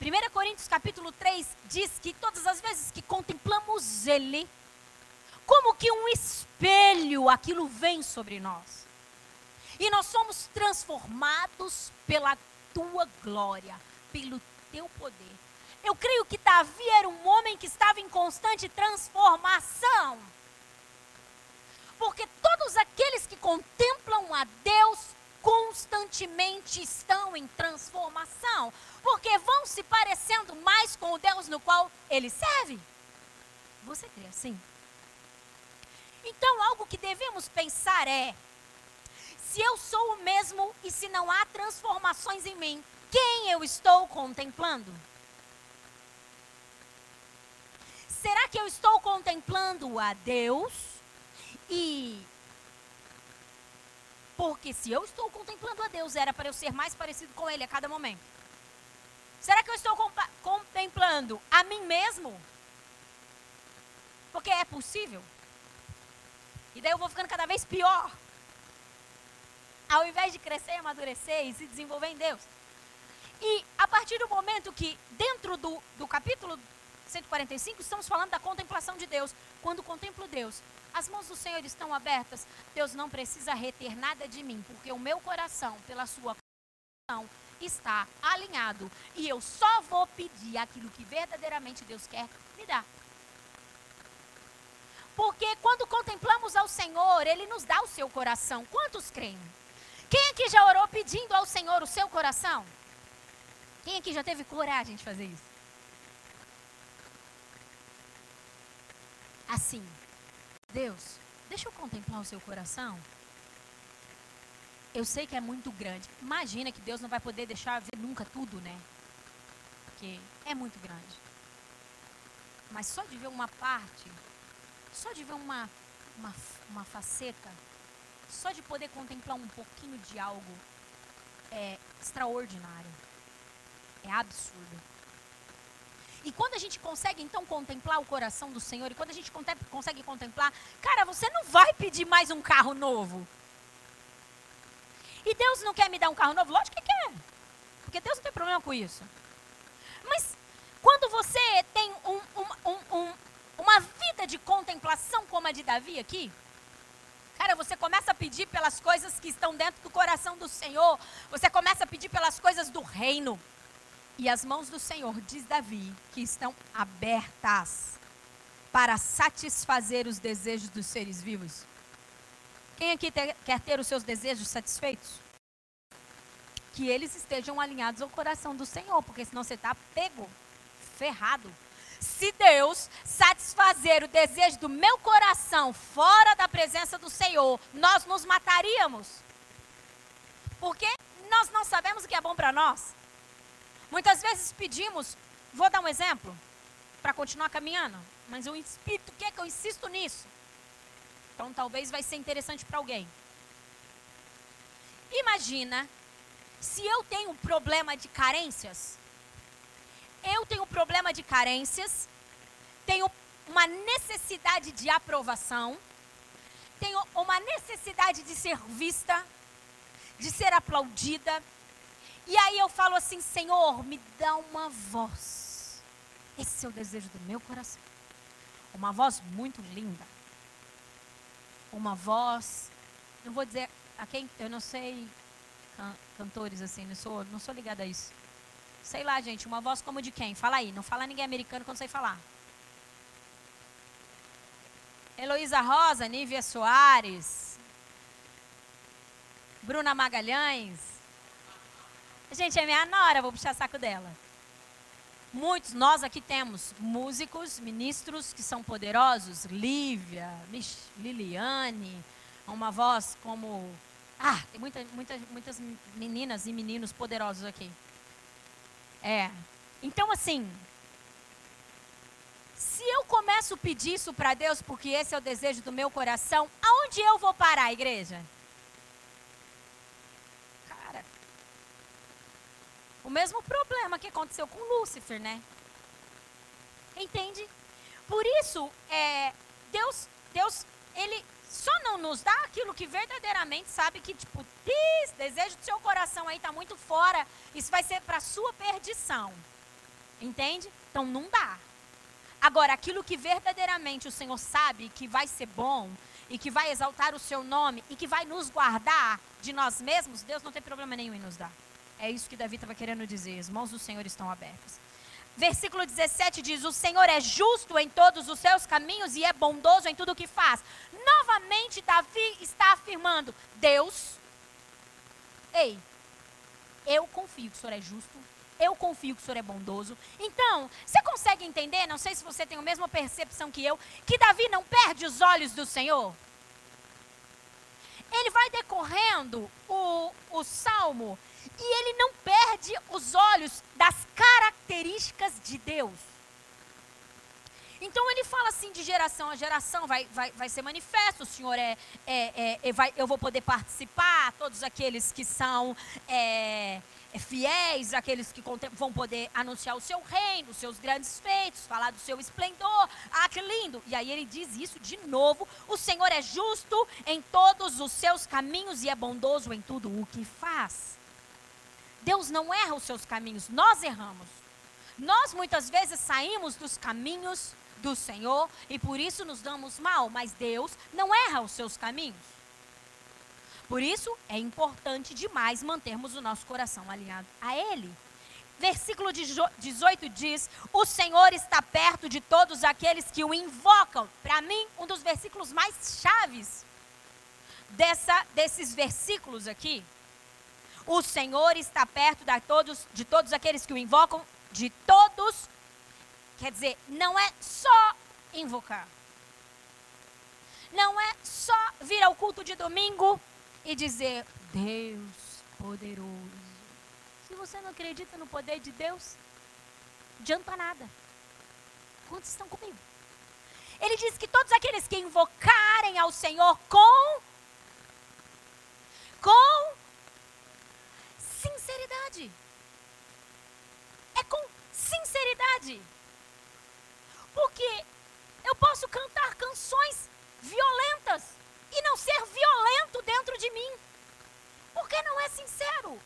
Speaker 1: 1 Coríntios capítulo 3 diz que todas as vezes que contemplamos Ele, como que um espelho, aquilo vem sobre nós. E nós somos transformados pela tua glória, pelo teu poder. Eu creio que Davi era um homem que estava em constante transformação. Porque todos aqueles que contemplam a Deus constantemente estão em transformação. Porque vão se parecendo mais com o Deus no qual ele serve. Você crê assim? Então, algo que devemos pensar é: se eu sou o mesmo e se não há transformações em mim, quem eu estou contemplando? Será que eu estou contemplando a Deus? E porque se eu estou contemplando a Deus, era para eu ser mais parecido com Ele a cada momento. Será que eu estou contemplando a mim mesmo? Porque é possível. E daí eu vou ficando cada vez pior. Ao invés de crescer, amadurecer e se desenvolver em Deus. E a partir do momento que, dentro do, do capítulo 145, estamos falando da contemplação de Deus. Quando contemplo Deus, as mãos do Senhor estão abertas, Deus não precisa reter nada de mim, porque o meu coração, pela sua coração, está alinhado. E eu só vou pedir aquilo que verdadeiramente Deus quer me dar. Porque quando contemplamos ao Senhor, Ele nos dá o seu coração. Quantos creem? Quem aqui já orou pedindo ao Senhor o seu coração? Quem aqui já teve coragem de fazer isso? Assim, Deus, deixa eu contemplar o seu coração. Eu sei que é muito grande. Imagina que Deus não vai poder deixar ver nunca tudo, né? Porque é muito grande. Mas só de ver uma parte, só de ver uma, uma, uma faceta, só de poder contemplar um pouquinho de algo, é extraordinário. É absurdo. E quando a gente consegue então contemplar o coração do Senhor, e quando a gente consegue contemplar, cara, você não vai pedir mais um carro novo. E Deus não quer me dar um carro novo? Lógico que quer. Porque Deus não tem problema com isso. Mas quando você tem um, um, um, uma vida de contemplação como a de Davi aqui, Cara, você começa a pedir pelas coisas que estão dentro do coração do Senhor. Você começa a pedir pelas coisas do reino. E as mãos do Senhor, diz Davi, que estão abertas para satisfazer os desejos dos seres vivos. Quem aqui quer ter os seus desejos satisfeitos? Que eles estejam alinhados ao coração do Senhor, porque senão você está pego, ferrado. Se Deus satisfazer o desejo do meu coração fora da presença do Senhor, nós nos mataríamos. Porque nós não sabemos o que é bom para nós. Muitas vezes pedimos, vou dar um exemplo, para continuar caminhando, mas o Espírito quer que eu insisto nisso. Então talvez vai ser interessante para alguém. Imagina se eu tenho um problema de carências. Eu tenho um problema de carências, tenho uma necessidade de aprovação, tenho uma necessidade de ser vista, de ser aplaudida, e aí eu falo assim: Senhor, me dá uma voz. Esse é o desejo do meu coração. Uma voz muito linda. Uma voz. Não vou dizer a quem. Eu não sei can, cantores assim, não sou, não sou ligada a isso. Sei lá, gente, uma voz como de quem? Fala aí, não fala ninguém americano quando sei falar. Heloísa Rosa, Nívia Soares, Bruna Magalhães, Gente, é minha nora, vou puxar saco dela. Muitos, nós aqui temos músicos, ministros que são poderosos. Lívia, Liliane, uma voz como. Ah, tem muita, muita, muitas meninas e meninos poderosos aqui. É. Então, assim, se eu começo a pedir isso para Deus, porque esse é o desejo do meu coração, aonde eu vou parar, igreja? O mesmo problema que aconteceu com Lúcifer, né? Entende? Por isso, é, Deus, Deus, ele só não nos dá aquilo que verdadeiramente sabe que, tipo, diz, desejo do seu coração aí está muito fora, isso vai ser para sua perdição. Entende? Então não dá. Agora, aquilo que verdadeiramente o Senhor sabe que vai ser bom e que vai exaltar o seu nome e que vai nos guardar de nós mesmos, Deus não tem problema nenhum em nos dar. É isso que Davi estava querendo dizer. As mãos do Senhor estão abertas. Versículo 17 diz: O Senhor é justo em todos os seus caminhos e é bondoso em tudo o que faz. Novamente, Davi está afirmando: Deus, ei, eu confio que o Senhor é justo, eu confio que o Senhor é bondoso. Então, você consegue entender? Não sei se você tem a mesma percepção que eu, que Davi não perde os olhos do Senhor? ele vai decorrendo o, o salmo e ele não perde os olhos das características de Deus. Então ele fala assim de geração a geração, vai, vai, vai ser manifesto, o Senhor é, é, é, é vai, eu vou poder participar, todos aqueles que são é, é fiéis, aqueles que vão poder anunciar o seu reino, os seus grandes feitos, falar do seu esplendor, ah que lindo. E aí ele diz isso de novo, o Senhor é justo em todos os seus caminhos e é bondoso em tudo o que faz. Deus não erra os seus caminhos, nós erramos. Nós muitas vezes saímos dos caminhos do Senhor e por isso nos damos mal, mas Deus não erra os seus caminhos. Por isso é importante demais mantermos o nosso coração alinhado a Ele. Versículo 18 diz: O Senhor está perto de todos aqueles que o invocam. Para mim, um dos versículos mais chaves dessa, desses versículos aqui. O Senhor está perto de todos, de todos aqueles que o invocam, de todos Quer dizer, não é só invocar. Não é só vir ao culto de domingo e dizer: Deus poderoso. Se você não acredita no poder de Deus, adianta nada. Quantos estão comigo? Ele diz que todos aqueles que invocarem ao Senhor com com sinceridade. É com sinceridade. Porque eu posso cantar canções violentas e não ser violento dentro de mim. Porque não é sincero.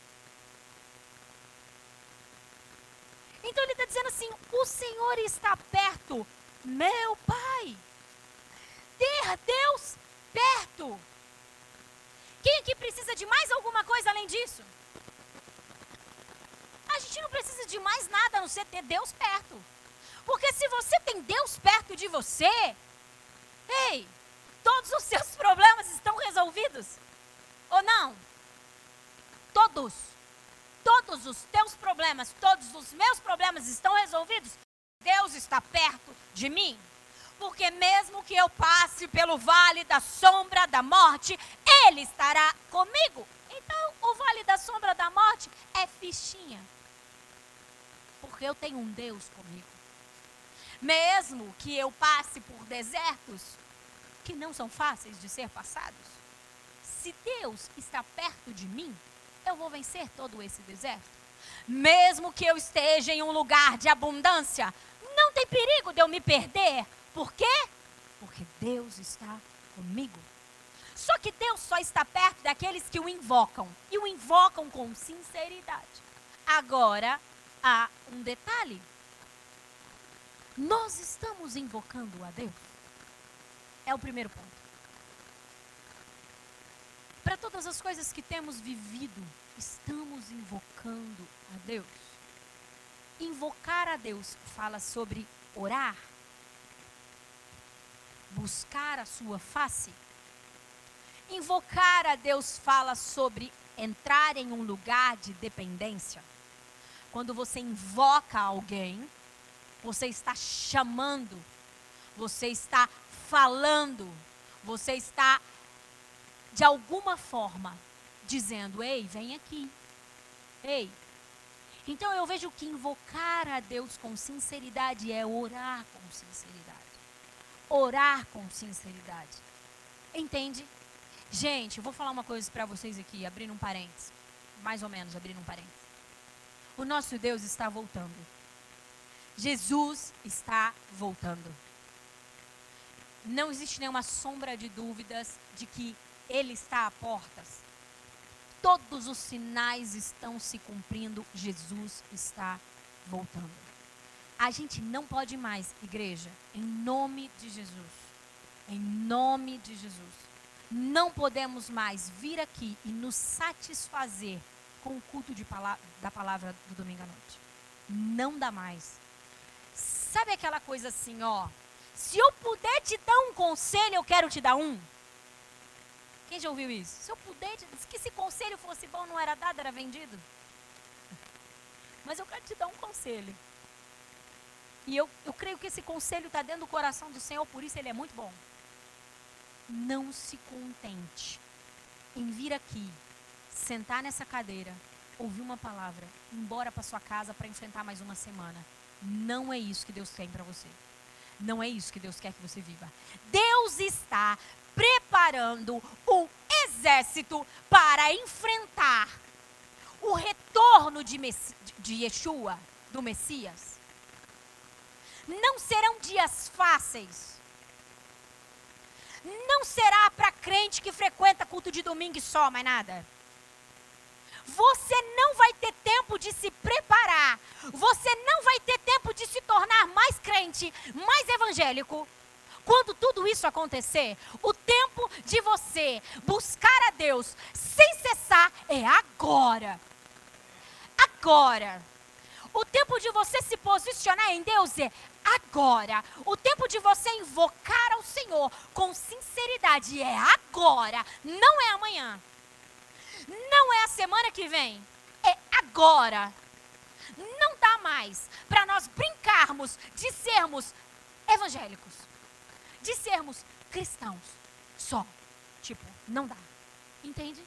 Speaker 1: Então ele está dizendo assim: o Senhor está perto, meu Pai. Ter Deus perto. Quem aqui precisa de mais alguma coisa além disso? A gente não precisa de mais nada a não ser ter Deus perto. Porque se você tem Deus perto de você, ei, todos os seus problemas estão resolvidos. Ou não? Todos. Todos os teus problemas, todos os meus problemas estão resolvidos. Deus está perto de mim. Porque mesmo que eu passe pelo vale da sombra da morte, Ele estará comigo. Então, o vale da sombra da morte é fichinha. Porque eu tenho um Deus comigo. Mesmo que eu passe por desertos que não são fáceis de ser passados, se Deus está perto de mim, eu vou vencer todo esse deserto. Mesmo que eu esteja em um lugar de abundância, não tem perigo de eu me perder. Por quê? Porque Deus está comigo. Só que Deus só está perto daqueles que o invocam e o invocam com sinceridade. Agora, há um detalhe. Nós estamos invocando a Deus? É o primeiro ponto. Para todas as coisas que temos vivido, estamos invocando a Deus. Invocar a Deus fala sobre orar, buscar a sua face. Invocar a Deus fala sobre entrar em um lugar de dependência. Quando você invoca alguém, você está chamando, você está falando, você está, de alguma forma, dizendo: Ei, vem aqui. Ei. Então eu vejo que invocar a Deus com sinceridade é orar com sinceridade. Orar com sinceridade. Entende? Gente, eu vou falar uma coisa para vocês aqui, abrindo um parênteses. Mais ou menos, abrindo um parênteses. O nosso Deus está voltando. Jesus está voltando. Não existe nenhuma sombra de dúvidas de que Ele está a portas. Todos os sinais estão se cumprindo. Jesus está voltando. A gente não pode mais, igreja, em nome de Jesus. Em nome de Jesus. Não podemos mais vir aqui e nos satisfazer com o culto da palavra do domingo à noite. Não dá mais. Sabe aquela coisa assim, ó? Se eu puder te dar um conselho, eu quero te dar um. Quem já ouviu isso? Se eu puder te se que se conselho fosse bom, não era dado, era vendido. Mas eu quero te dar um conselho. E eu, eu creio que esse conselho está dentro do coração do Senhor, por isso ele é muito bom. Não se contente em vir aqui sentar nessa cadeira, ouvir uma palavra, ir embora para sua casa para enfrentar mais uma semana. Não é isso que Deus tem para você. Não é isso que Deus quer que você viva. Deus está preparando um exército para enfrentar o retorno de, Messi, de Yeshua, do Messias. Não serão dias fáceis. Não será para crente que frequenta culto de domingo e só, mais nada. Você não vai ter tempo de se preparar. Você não vai ter tempo de se tornar mais crente, mais evangélico. Quando tudo isso acontecer, o tempo de você buscar a Deus sem cessar é agora. Agora. O tempo de você se posicionar em Deus é agora. O tempo de você invocar ao Senhor com sinceridade é agora, não é amanhã. Não é a semana que vem, é agora. Não dá mais para nós brincarmos de sermos evangélicos, de sermos cristãos só. Tipo, não dá. Entende?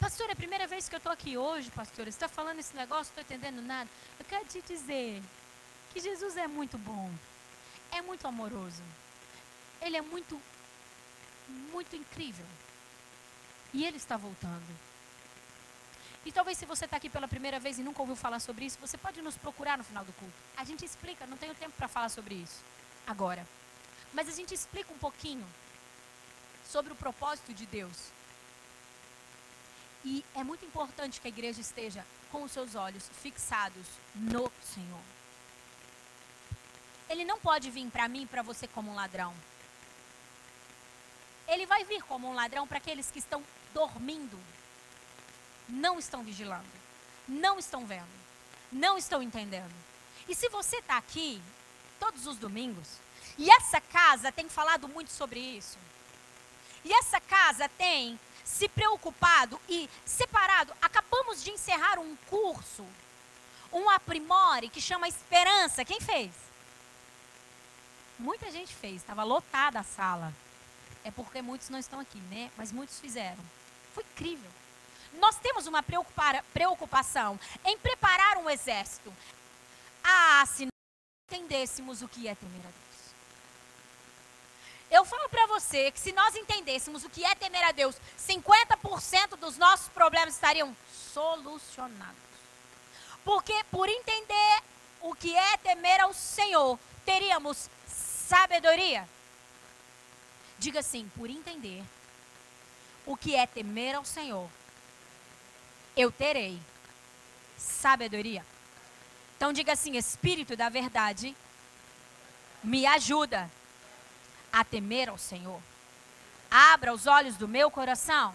Speaker 1: Pastor, é a primeira vez que eu estou aqui hoje, pastor. Você está falando esse negócio, não estou entendendo nada. Eu quero te dizer que Jesus é muito bom, é muito amoroso, ele é muito, muito incrível. E ele está voltando. E talvez se você está aqui pela primeira vez e nunca ouviu falar sobre isso, você pode nos procurar no final do culto. A gente explica, não tenho tempo para falar sobre isso agora. Mas a gente explica um pouquinho sobre o propósito de Deus. E é muito importante que a igreja esteja com os seus olhos fixados no Senhor. Ele não pode vir para mim para você como um ladrão. Ele vai vir como um ladrão para aqueles que estão dormindo, não estão vigilando, não estão vendo, não estão entendendo. E se você está aqui todos os domingos, e essa casa tem falado muito sobre isso, e essa casa tem se preocupado e separado, acabamos de encerrar um curso, um aprimore que chama Esperança. Quem fez? Muita gente fez, estava lotada a sala. É porque muitos não estão aqui, né? Mas muitos fizeram. Foi incrível. Nós temos uma preocupação em preparar um exército. Ah, se nós entendêssemos o que é temer a Deus. Eu falo para você que se nós entendêssemos o que é temer a Deus, 50% dos nossos problemas estariam solucionados. Porque por entender o que é temer ao Senhor, teríamos sabedoria. Diga assim, por entender o que é temer ao Senhor, eu terei sabedoria. Então diga assim, Espírito da verdade, me ajuda a temer ao Senhor. Abra os olhos do meu coração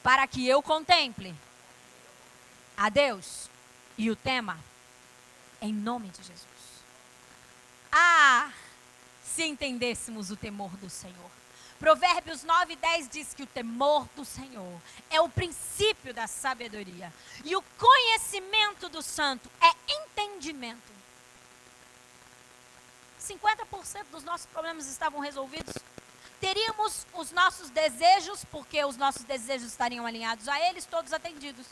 Speaker 1: para que eu contemple a Deus e o tema em nome de Jesus. Ah, se entendêssemos o temor do Senhor. Provérbios 9, 10 diz que o temor do Senhor é o princípio da sabedoria. E o conhecimento do santo é entendimento. 50% dos nossos problemas estavam resolvidos. Teríamos os nossos desejos, porque os nossos desejos estariam alinhados a eles, todos atendidos.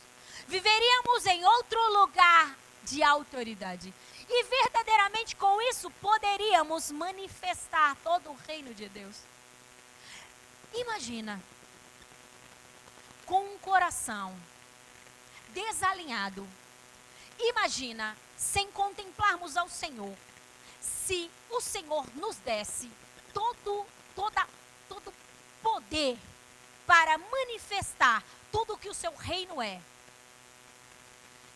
Speaker 1: Viveríamos em outro lugar de autoridade. E verdadeiramente com isso poderíamos manifestar todo o reino de Deus. Imagina, com um coração desalinhado, imagina, sem contemplarmos ao Senhor, se o Senhor nos desse todo, toda, todo poder para manifestar tudo o que o seu reino é.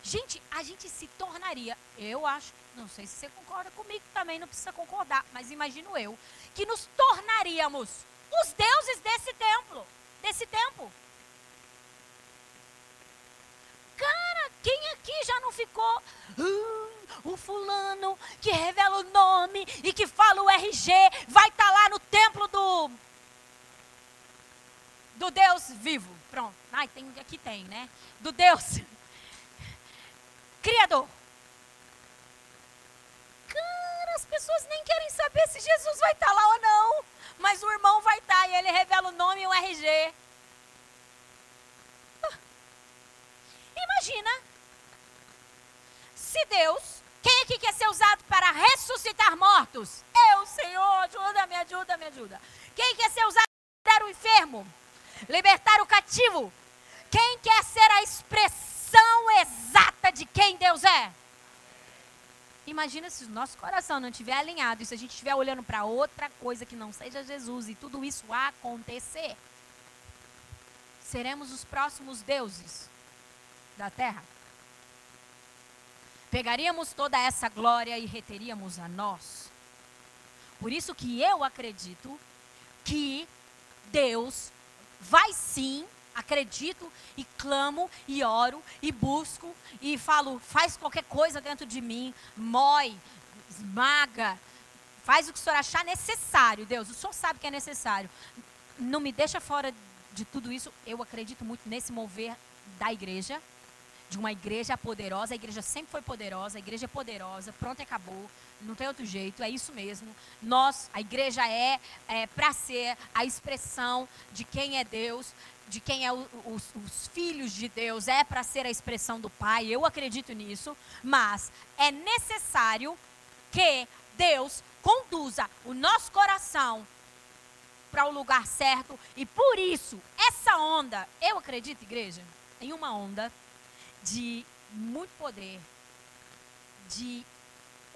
Speaker 1: Gente, a gente se tornaria, eu acho, não sei se você concorda comigo também, não precisa concordar, mas imagino eu, que nos tornaríamos os deuses desse templo, desse tempo. Cara, quem aqui já não ficou hum, o fulano que revela o nome e que fala o RG vai estar tá lá no templo do do Deus vivo. Pronto. Ai, tem aqui tem, né? Do Deus Criador. Cara, as pessoas nem querem saber se Jesus vai estar tá lá ou não. Mas o irmão vai estar tá, e ele revela o nome e o RG. Imagina se Deus, quem aqui quer ser usado para ressuscitar mortos? Eu, Senhor, ajuda-me, ajuda-me, ajuda. Quem quer ser usado para libertar o enfermo? Libertar o cativo? Quem quer ser a expressão exata de quem Deus é? Imagina se o nosso coração não estiver alinhado e se a gente estiver olhando para outra coisa que não seja Jesus e tudo isso acontecer. Seremos os próximos deuses da terra. Pegaríamos toda essa glória e reteríamos a nós. Por isso que eu acredito que Deus vai sim acredito e clamo e oro e busco e falo, faz qualquer coisa dentro de mim, mói, esmaga, faz o que o senhor achar necessário, Deus. O senhor sabe que é necessário. Não me deixa fora de tudo isso. Eu acredito muito nesse mover da igreja, de uma igreja poderosa. A igreja sempre foi poderosa, a igreja é poderosa, pronto, acabou. Não tem outro jeito, é isso mesmo. Nós, a igreja é, é para ser a expressão de quem é Deus de quem é o, os, os filhos de Deus, é para ser a expressão do Pai, eu acredito nisso, mas é necessário que Deus conduza o nosso coração para o lugar certo e por isso, essa onda, eu acredito, igreja, em uma onda de muito poder, de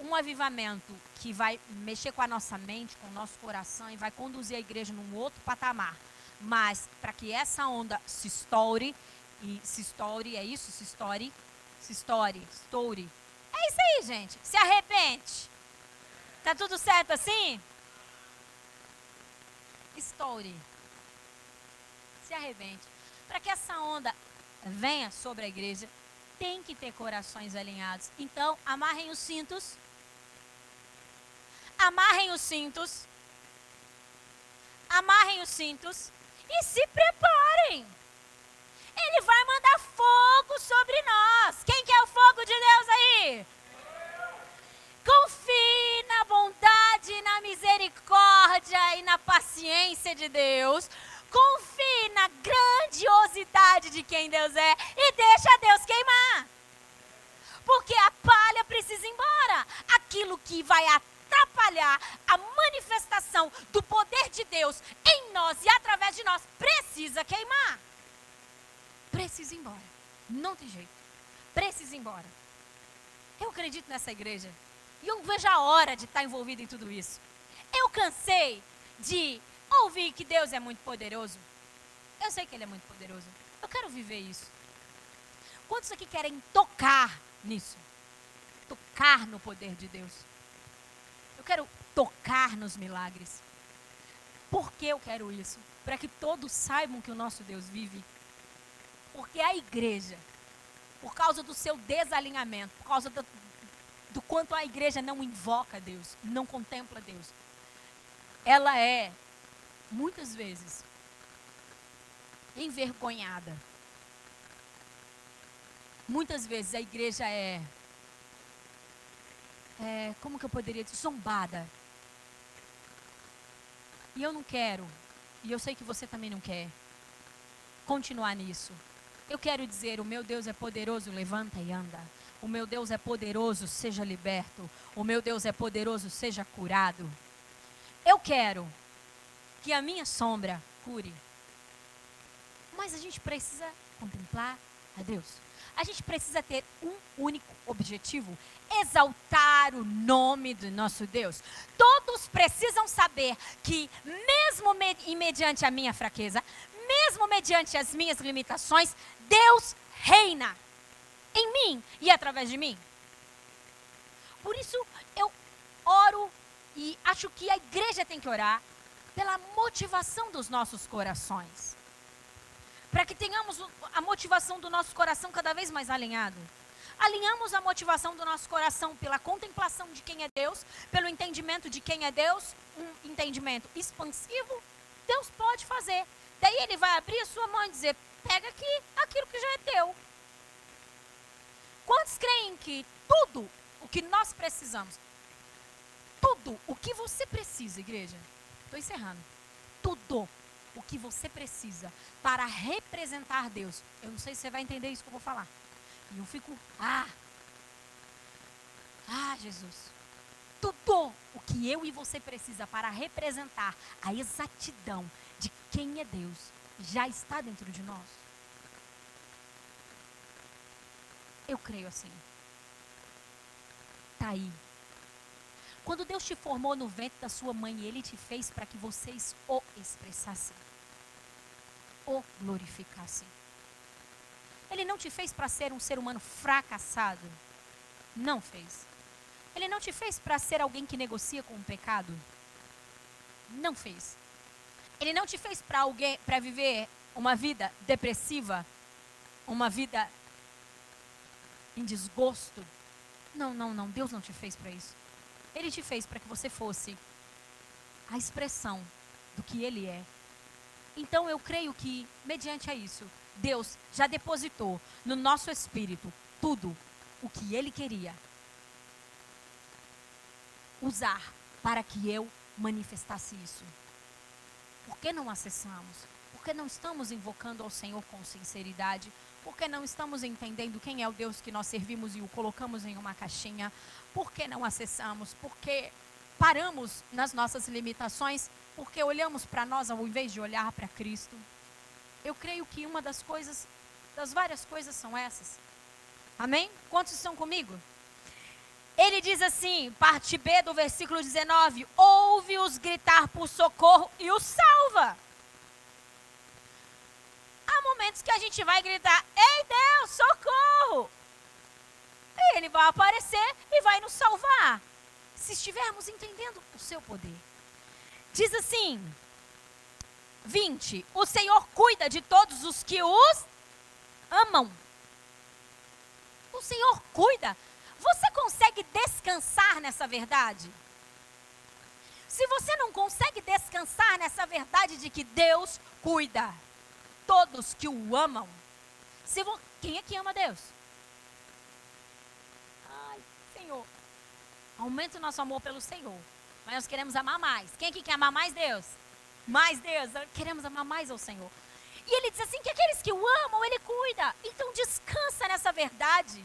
Speaker 1: um avivamento que vai mexer com a nossa mente, com o nosso coração e vai conduzir a igreja num outro patamar. Mas para que essa onda se estoure, e se estoure, é isso? Se estoure, se estoure, estoure. É isso aí, gente. Se arrepende. Tá tudo certo assim? Estoure. Se arrebente. Para que essa onda venha sobre a igreja, tem que ter corações alinhados. Então, amarrem os cintos. Amarrem os cintos. Amarrem os cintos e se preparem. Ele vai mandar fogo sobre nós. Quem quer o fogo de Deus aí? Confie na bondade, na misericórdia e na paciência de Deus. Grandiosidade de quem Deus é e deixa Deus queimar. Porque a palha precisa ir embora. Aquilo que vai atrapalhar a manifestação do poder de Deus em nós e através de nós precisa queimar. Precisa ir embora. Não tem jeito. Precisa ir embora. Eu acredito nessa igreja. E eu vejo a hora de estar envolvido em tudo isso. Eu cansei de ouvir que Deus é muito poderoso. Eu sei que Ele é muito poderoso. Eu quero viver isso. Quantos aqui querem tocar nisso? Tocar no poder de Deus. Eu quero tocar nos milagres. Por que eu quero isso? Para que todos saibam que o nosso Deus vive. Porque a igreja, por causa do seu desalinhamento, por causa do, do quanto a igreja não invoca Deus, não contempla Deus, ela é, muitas vezes, envergonhada. Muitas vezes a igreja é é, como que eu poderia dizer, zombada. E eu não quero, e eu sei que você também não quer, continuar nisso. Eu quero dizer: o meu Deus é poderoso, levanta e anda. O meu Deus é poderoso, seja liberto. O meu Deus é poderoso, seja curado. Eu quero que a minha sombra cure. Mas a gente precisa contemplar a Deus. A gente precisa ter um único objetivo: exaltar o nome do nosso Deus. Todos precisam saber que, mesmo mediante a minha fraqueza, mesmo mediante as minhas limitações, Deus reina em mim e através de mim. Por isso eu oro e acho que a igreja tem que orar pela motivação dos nossos corações para que tenhamos a motivação do nosso coração cada vez mais alinhado. Alinhamos a motivação do nosso coração pela contemplação de quem é Deus, pelo entendimento de quem é Deus, um entendimento expansivo. Deus pode fazer. Daí ele vai abrir a sua mão e dizer: pega aqui aquilo que já é teu. Quantos creem que tudo o que nós precisamos, tudo o que você precisa, igreja, estou encerrando, tudo o que você precisa para representar Deus. Eu não sei se você vai entender isso que eu vou falar. E eu fico, ah, ah, Jesus. Tudo o que eu e você precisa para representar a exatidão de quem é Deus já está dentro de nós. Eu creio assim. Está aí. Quando Deus te formou no ventre da sua mãe, Ele te fez para que vocês o expressassem, o glorificassem. Ele não te fez para ser um ser humano fracassado. Não fez. Ele não te fez para ser alguém que negocia com o pecado. Não fez. Ele não te fez para alguém para viver uma vida depressiva, uma vida em desgosto. Não, não, não. Deus não te fez para isso. Ele te fez para que você fosse a expressão do que Ele é. Então eu creio que, mediante a isso, Deus já depositou no nosso espírito tudo o que Ele queria usar para que eu manifestasse isso. Por que não acessamos? Por que não estamos invocando ao Senhor com sinceridade? Porque não estamos entendendo quem é o Deus que nós servimos e o colocamos em uma caixinha? Por que não acessamos? Porque paramos nas nossas limitações? Porque olhamos para nós ao invés de olhar para Cristo? Eu creio que uma das coisas, das várias coisas são essas. Amém? Quantos estão comigo? Ele diz assim, parte B do versículo 19: Ouve-os gritar por socorro e os salva momentos que a gente vai gritar: Ei Deus, socorro! E ele vai aparecer e vai nos salvar. Se estivermos entendendo o seu poder. Diz assim: 20: O Senhor cuida de todos os que os amam. O Senhor cuida. Você consegue descansar nessa verdade? Se você não consegue descansar nessa verdade de que Deus cuida, todos que o amam. Se vo... Quem é que ama Deus? Ai, Senhor. Aumenta o nosso amor pelo Senhor. Mas nós queremos amar mais. Quem aqui quer amar mais Deus? Mais Deus. Queremos amar mais ao Senhor. E ele diz assim: que aqueles que o amam, ele cuida. Então descansa nessa verdade.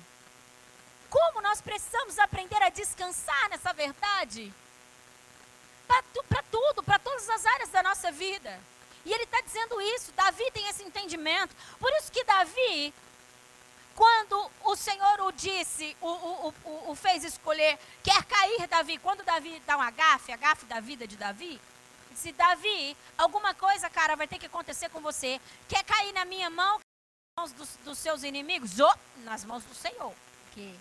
Speaker 1: Como nós precisamos aprender a descansar nessa verdade? Para tu, tudo, para todas as áreas da nossa vida. E ele está dizendo isso. Davi tem esse entendimento. Por isso que Davi, quando o Senhor o disse, o, o, o, o fez escolher, quer cair Davi. Quando Davi dá um agafe, agafe da vida de Davi, disse: Davi, alguma coisa, cara, vai ter que acontecer com você. Quer cair na minha mão, nas mãos dos, dos seus inimigos? Ou nas mãos do Senhor. Porque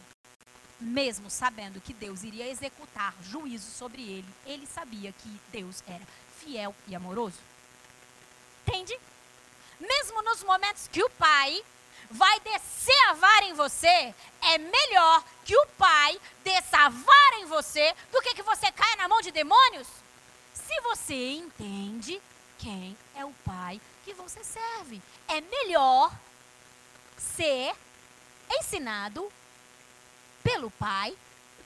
Speaker 1: mesmo sabendo que Deus iria executar juízo sobre ele, ele sabia que Deus era fiel e amoroso. Entende? Mesmo nos momentos que o pai vai descer a vara em você, é melhor que o pai desça a vara em você do que que você caia na mão de demônios. Se você entende quem é o pai que você serve, é melhor ser ensinado pelo pai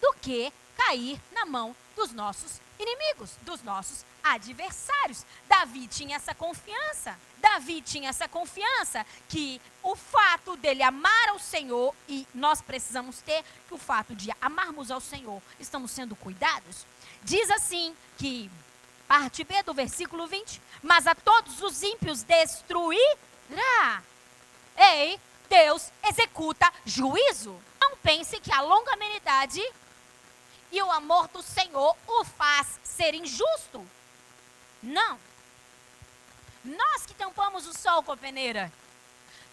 Speaker 1: do que cair na mão dos nossos inimigos, dos nossos adversários. Davi tinha essa confiança. Davi tinha essa confiança que o fato dele amar ao Senhor, e nós precisamos ter que o fato de amarmos ao Senhor, estamos sendo cuidados. Diz assim que, parte B do versículo 20: Mas a todos os ímpios destruirá. Ei, Deus executa juízo. Não pense que a longanimidade e o amor do Senhor o faz ser injusto. Não. Nós que tampamos o sol com a peneira.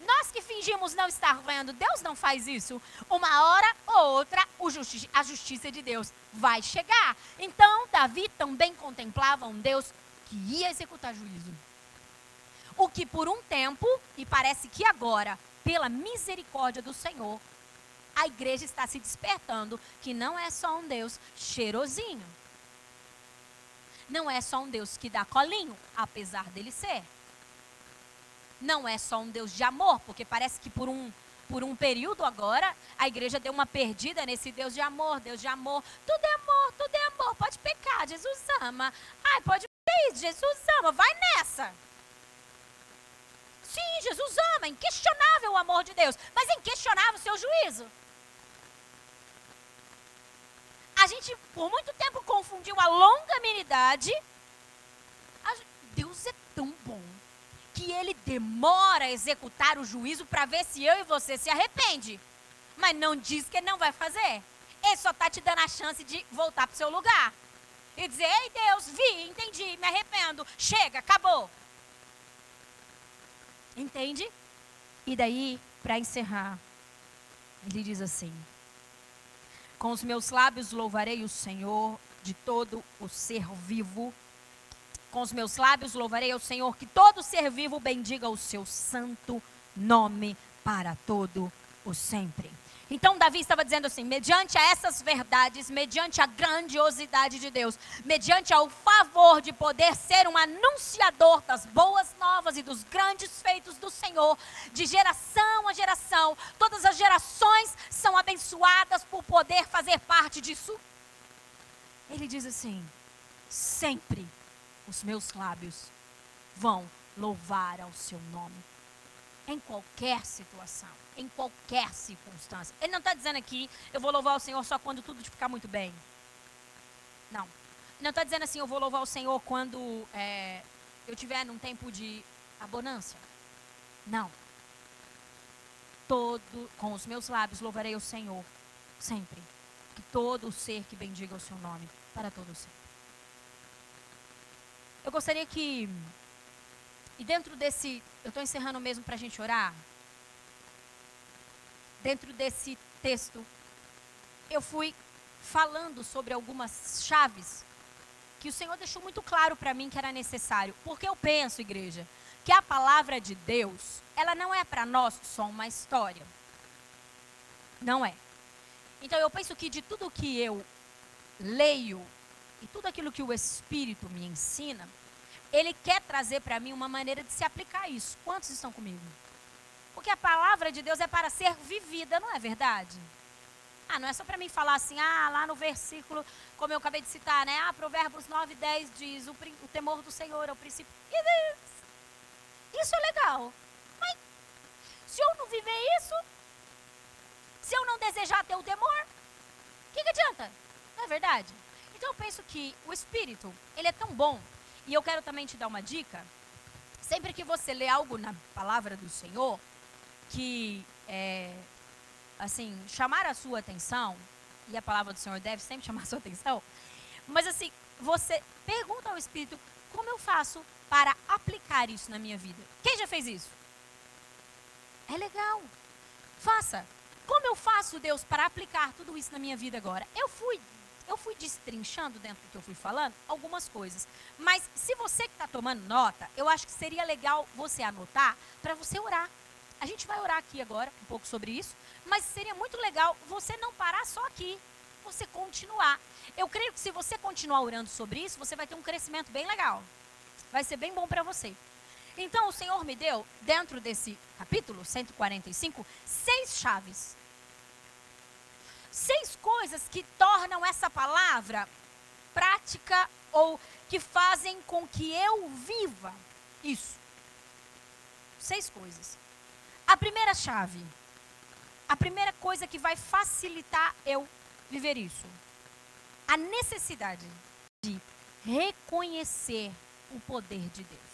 Speaker 1: Nós que fingimos não estar vendo, Deus não faz isso. Uma hora ou outra, justi a justiça de Deus vai chegar. Então, Davi também contemplava um Deus que ia executar juízo. O que por um tempo, e parece que agora, pela misericórdia do Senhor, a igreja está se despertando que não é só um Deus cheirosinho. Não é só um Deus que dá colinho, apesar dele ser. Não é só um Deus de amor, porque parece que por um, por um período agora, a igreja deu uma perdida nesse Deus de amor, Deus de amor. Tudo é amor, tudo é amor. Pode pecar, Jesus ama. Ai, pode fazer Jesus ama. Vai nessa. Sim, Jesus ama, inquestionável o amor de Deus, mas inquestionável o seu juízo. A gente, por muito tempo, confundiu a longanimidade. Deus é tão bom que ele demora a executar o juízo para ver se eu e você se arrepende. Mas não diz que ele não vai fazer. Ele só está te dando a chance de voltar para o seu lugar. E dizer, ei Deus, vi, entendi, me arrependo. Chega, acabou. Entende? E daí, para encerrar, ele diz assim: Com os meus lábios louvarei o Senhor de todo o ser vivo. Com os meus lábios louvarei o Senhor, que todo ser vivo bendiga o seu santo nome para todo o sempre. Então Davi estava dizendo assim: mediante a essas verdades, mediante a grandiosidade de Deus, mediante ao favor de poder ser um anunciador das boas novas e dos grandes feitos do Senhor, de geração a geração, todas as gerações são abençoadas por poder fazer parte disso. Ele diz assim: sempre os meus lábios vão louvar ao seu nome em qualquer situação, em qualquer circunstância. Ele não está dizendo aqui, eu vou louvar o Senhor só quando tudo ficar muito bem. Não. Ele não está dizendo assim, eu vou louvar o Senhor quando é, eu tiver num tempo de abundância. Não. Todo, com os meus lábios louvarei o Senhor, sempre. Que todo ser que bendiga o seu nome, para todo ser. Eu gostaria que e dentro desse, eu estou encerrando mesmo para a gente orar. Dentro desse texto, eu fui falando sobre algumas chaves que o Senhor deixou muito claro para mim que era necessário. Porque eu penso, igreja, que a palavra de Deus, ela não é para nós só uma história. Não é. Então eu penso que de tudo que eu leio e tudo aquilo que o Espírito me ensina, ele quer trazer para mim uma maneira de se aplicar isso. Quantos estão comigo? Porque a palavra de Deus é para ser vivida, não é verdade? Ah, não é só para mim falar assim, ah, lá no versículo, como eu acabei de citar, né? Ah, Provérbios 9, 10 diz: o, o temor do Senhor é o princípio. Isso é legal. Mas se eu não viver isso, se eu não desejar ter o temor, o que, que adianta? Não é verdade? Então eu penso que o Espírito, ele é tão bom e eu quero também te dar uma dica. Sempre que você lê algo na palavra do Senhor, que é, assim, chamar a sua atenção, e a palavra do Senhor deve sempre chamar a sua atenção, mas assim, você pergunta ao Espírito, como eu faço para aplicar isso na minha vida? Quem já fez isso? É legal. Faça. Como eu faço, Deus, para aplicar tudo isso na minha vida agora? Eu fui eu fui destrinchando dentro do que eu fui falando algumas coisas. Mas se você que está tomando nota, eu acho que seria legal você anotar para você orar. A gente vai orar aqui agora um pouco sobre isso, mas seria muito legal você não parar só aqui, você continuar. Eu creio que se você continuar orando sobre isso, você vai ter um crescimento bem legal. Vai ser bem bom para você. Então o Senhor me deu, dentro desse capítulo 145, seis chaves seis coisas que tornam essa palavra prática ou que fazem com que eu viva isso. Seis coisas. A primeira chave, a primeira coisa que vai facilitar eu viver isso, a necessidade de reconhecer o poder de Deus.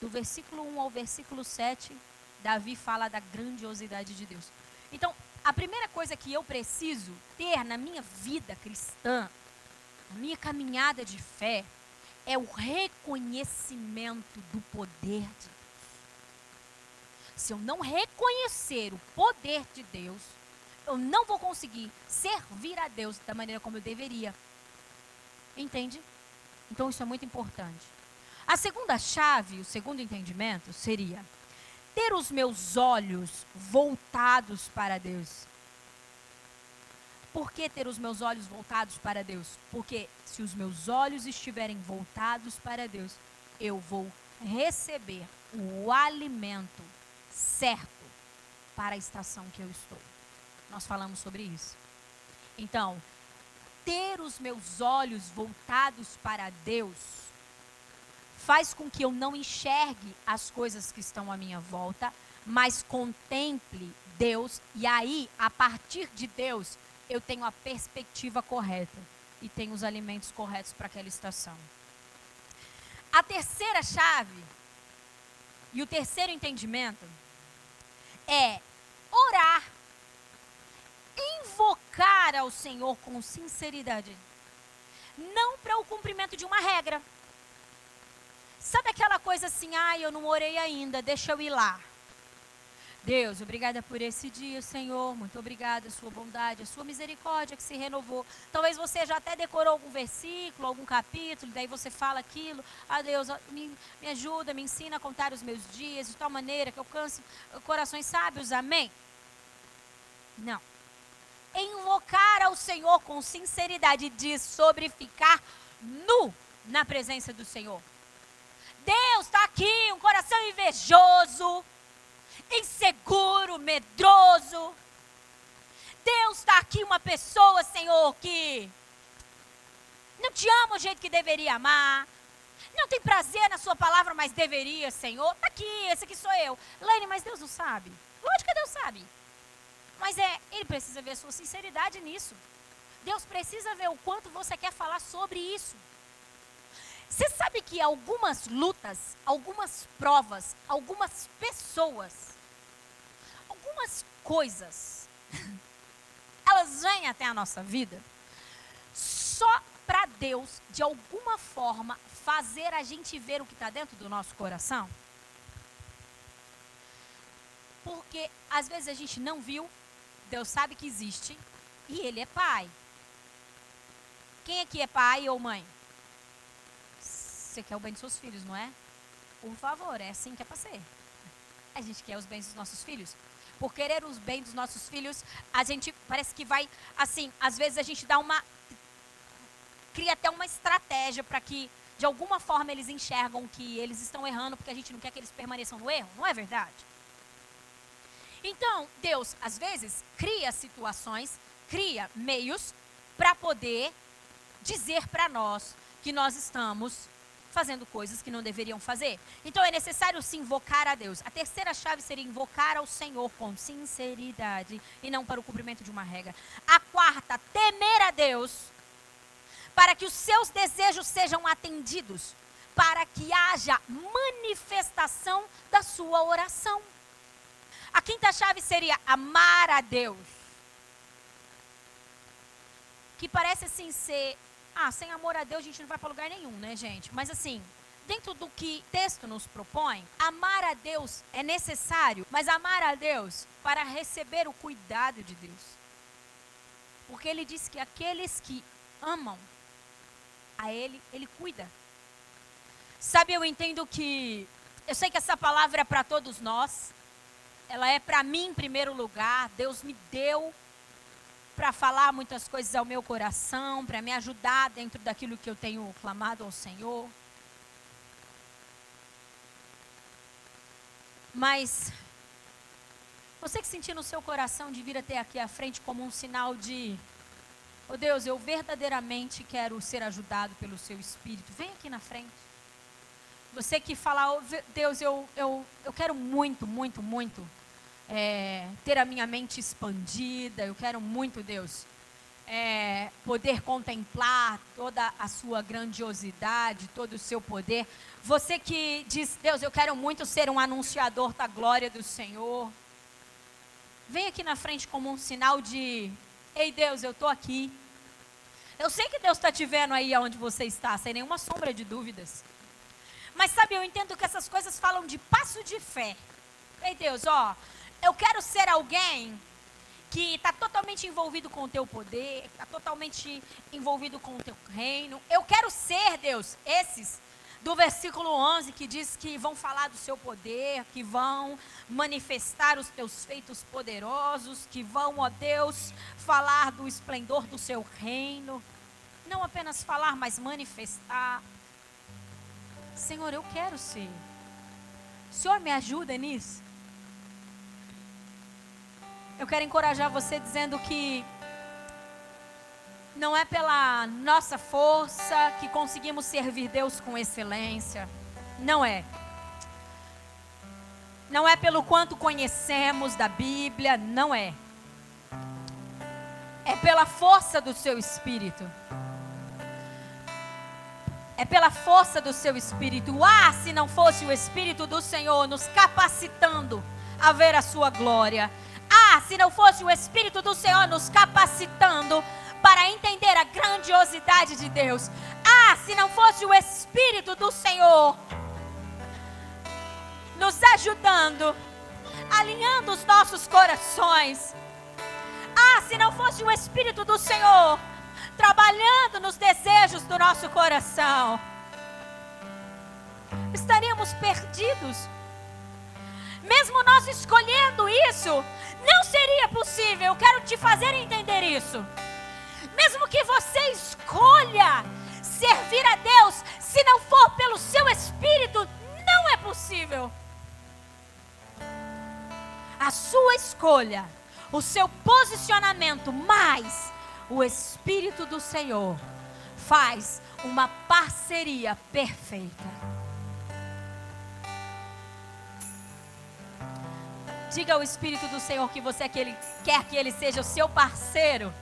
Speaker 1: Do versículo 1 ao versículo 7, Davi fala da grandiosidade de Deus. Então, a primeira coisa que eu preciso ter na minha vida cristã, na minha caminhada de fé, é o reconhecimento do poder de Deus. Se eu não reconhecer o poder de Deus, eu não vou conseguir servir a Deus da maneira como eu deveria. Entende? Então isso é muito importante. A segunda chave, o segundo entendimento seria ter os meus olhos voltados para Deus. Por que ter os meus olhos voltados para Deus? Porque se os meus olhos estiverem voltados para Deus, eu vou receber o alimento certo para a estação que eu estou. Nós falamos sobre isso. Então, ter os meus olhos voltados para Deus faz com que eu não enxergue as coisas que estão à minha volta, mas contemple Deus, e aí, a partir de Deus, eu tenho a perspectiva correta e tenho os alimentos corretos para aquela estação. A terceira chave e o terceiro entendimento é orar, invocar ao Senhor com sinceridade, não para o cumprimento de uma regra. Sabe aquela coisa assim, ah, eu não orei ainda, deixa eu ir lá. Deus, obrigada por esse dia, Senhor. Muito obrigada, a sua bondade, a sua misericórdia que se renovou. Talvez você já até decorou algum versículo, algum capítulo, daí você fala aquilo. Ah, Deus, me, me ajuda, me ensina a contar os meus dias de tal maneira que eu canse corações sábios. Amém? Não. Invocar ao Senhor com sinceridade diz sobre ficar nu na presença do Senhor. Deus está aqui, um coração invejoso inseguro, medroso. Deus está aqui uma pessoa, Senhor, que não te ama o jeito que deveria amar. Não tem prazer na sua palavra, mas deveria, Senhor. Está aqui, esse aqui sou eu. Lane, mas Deus não sabe. Lógico que Deus sabe. Mas é, Ele precisa ver a sua sinceridade nisso. Deus precisa ver o quanto você quer falar sobre isso. Você sabe que algumas lutas, algumas provas, algumas pessoas algumas coisas, elas vêm até a nossa vida só para Deus, de alguma forma, fazer a gente ver o que está dentro do nosso coração. Porque às vezes a gente não viu, Deus sabe que existe e Ele é Pai. Quem aqui é pai ou mãe? Você quer o bem dos seus filhos, não é? Por favor, é assim que é para ser. A gente quer os bens dos nossos filhos por querer os bens dos nossos filhos, a gente parece que vai, assim, às vezes a gente dá uma. cria até uma estratégia para que, de alguma forma, eles enxergam que eles estão errando, porque a gente não quer que eles permaneçam no erro, não é verdade? Então, Deus, às vezes, cria situações, cria meios para poder dizer para nós que nós estamos fazendo coisas que não deveriam fazer. Então é necessário se invocar a Deus. A terceira chave seria invocar ao Senhor com sinceridade e não para o cumprimento de uma regra. A quarta, temer a Deus para que os seus desejos sejam atendidos, para que haja manifestação da sua oração. A quinta chave seria amar a Deus. Que parece assim ser ah, sem amor a Deus a gente não vai para lugar nenhum, né, gente? Mas assim, dentro do que o texto nos propõe, amar a Deus é necessário, mas amar a Deus para receber o cuidado de Deus. Porque ele diz que aqueles que amam a Ele, Ele cuida. Sabe, eu entendo que. Eu sei que essa palavra é para todos nós. Ela é para mim em primeiro lugar. Deus me deu para falar muitas coisas ao meu coração, para me ajudar dentro daquilo que eu tenho clamado ao Senhor. Mas você que sentiu no seu coração de vir até aqui à frente como um sinal de, oh Deus, eu verdadeiramente quero ser ajudado pelo seu Espírito, vem aqui na frente. Você que fala, oh, Deus, eu, eu, eu quero muito, muito, muito é, ter a minha mente expandida. Eu quero muito, Deus, é, poder contemplar toda a sua grandiosidade, todo o seu poder. Você que diz, Deus, eu quero muito ser um anunciador da glória do Senhor. Vem aqui na frente como um sinal de: Ei, Deus, eu estou aqui. Eu sei que Deus está te vendo aí onde você está, sem nenhuma sombra de dúvidas. Mas sabe, eu entendo que essas coisas falam de passo de fé. Ei, Deus, ó, eu quero ser alguém que está totalmente envolvido com o teu poder, está totalmente envolvido com o teu reino. Eu quero ser, Deus, esses do versículo 11 que diz que vão falar do seu poder, que vão manifestar os teus feitos poderosos, que vão, ó Deus, falar do esplendor do seu reino. Não apenas falar, mas manifestar. Senhor, eu quero ser. O Senhor me ajuda nisso? Eu quero encorajar você dizendo que não é pela nossa força que conseguimos servir Deus com excelência. Não é. Não é pelo quanto conhecemos da Bíblia, não é. É pela força do seu espírito. É pela força do seu espírito. Ah, se não fosse o espírito do Senhor nos capacitando a ver a sua glória. Ah, se não fosse o espírito do Senhor nos capacitando para entender a grandiosidade de Deus. Ah, se não fosse o espírito do Senhor nos ajudando, alinhando os nossos corações. Ah, se não fosse o Espírito do Senhor trabalhando nos desejos do nosso coração, estaríamos perdidos. Mesmo nós escolhendo isso, não seria possível. Eu quero te fazer entender isso. Mesmo que você escolha servir a Deus, se não for pelo seu espírito, não é possível a sua escolha, o seu posicionamento, mais o Espírito do Senhor faz uma parceria perfeita. Diga ao Espírito do Senhor que você quer que ele seja o seu parceiro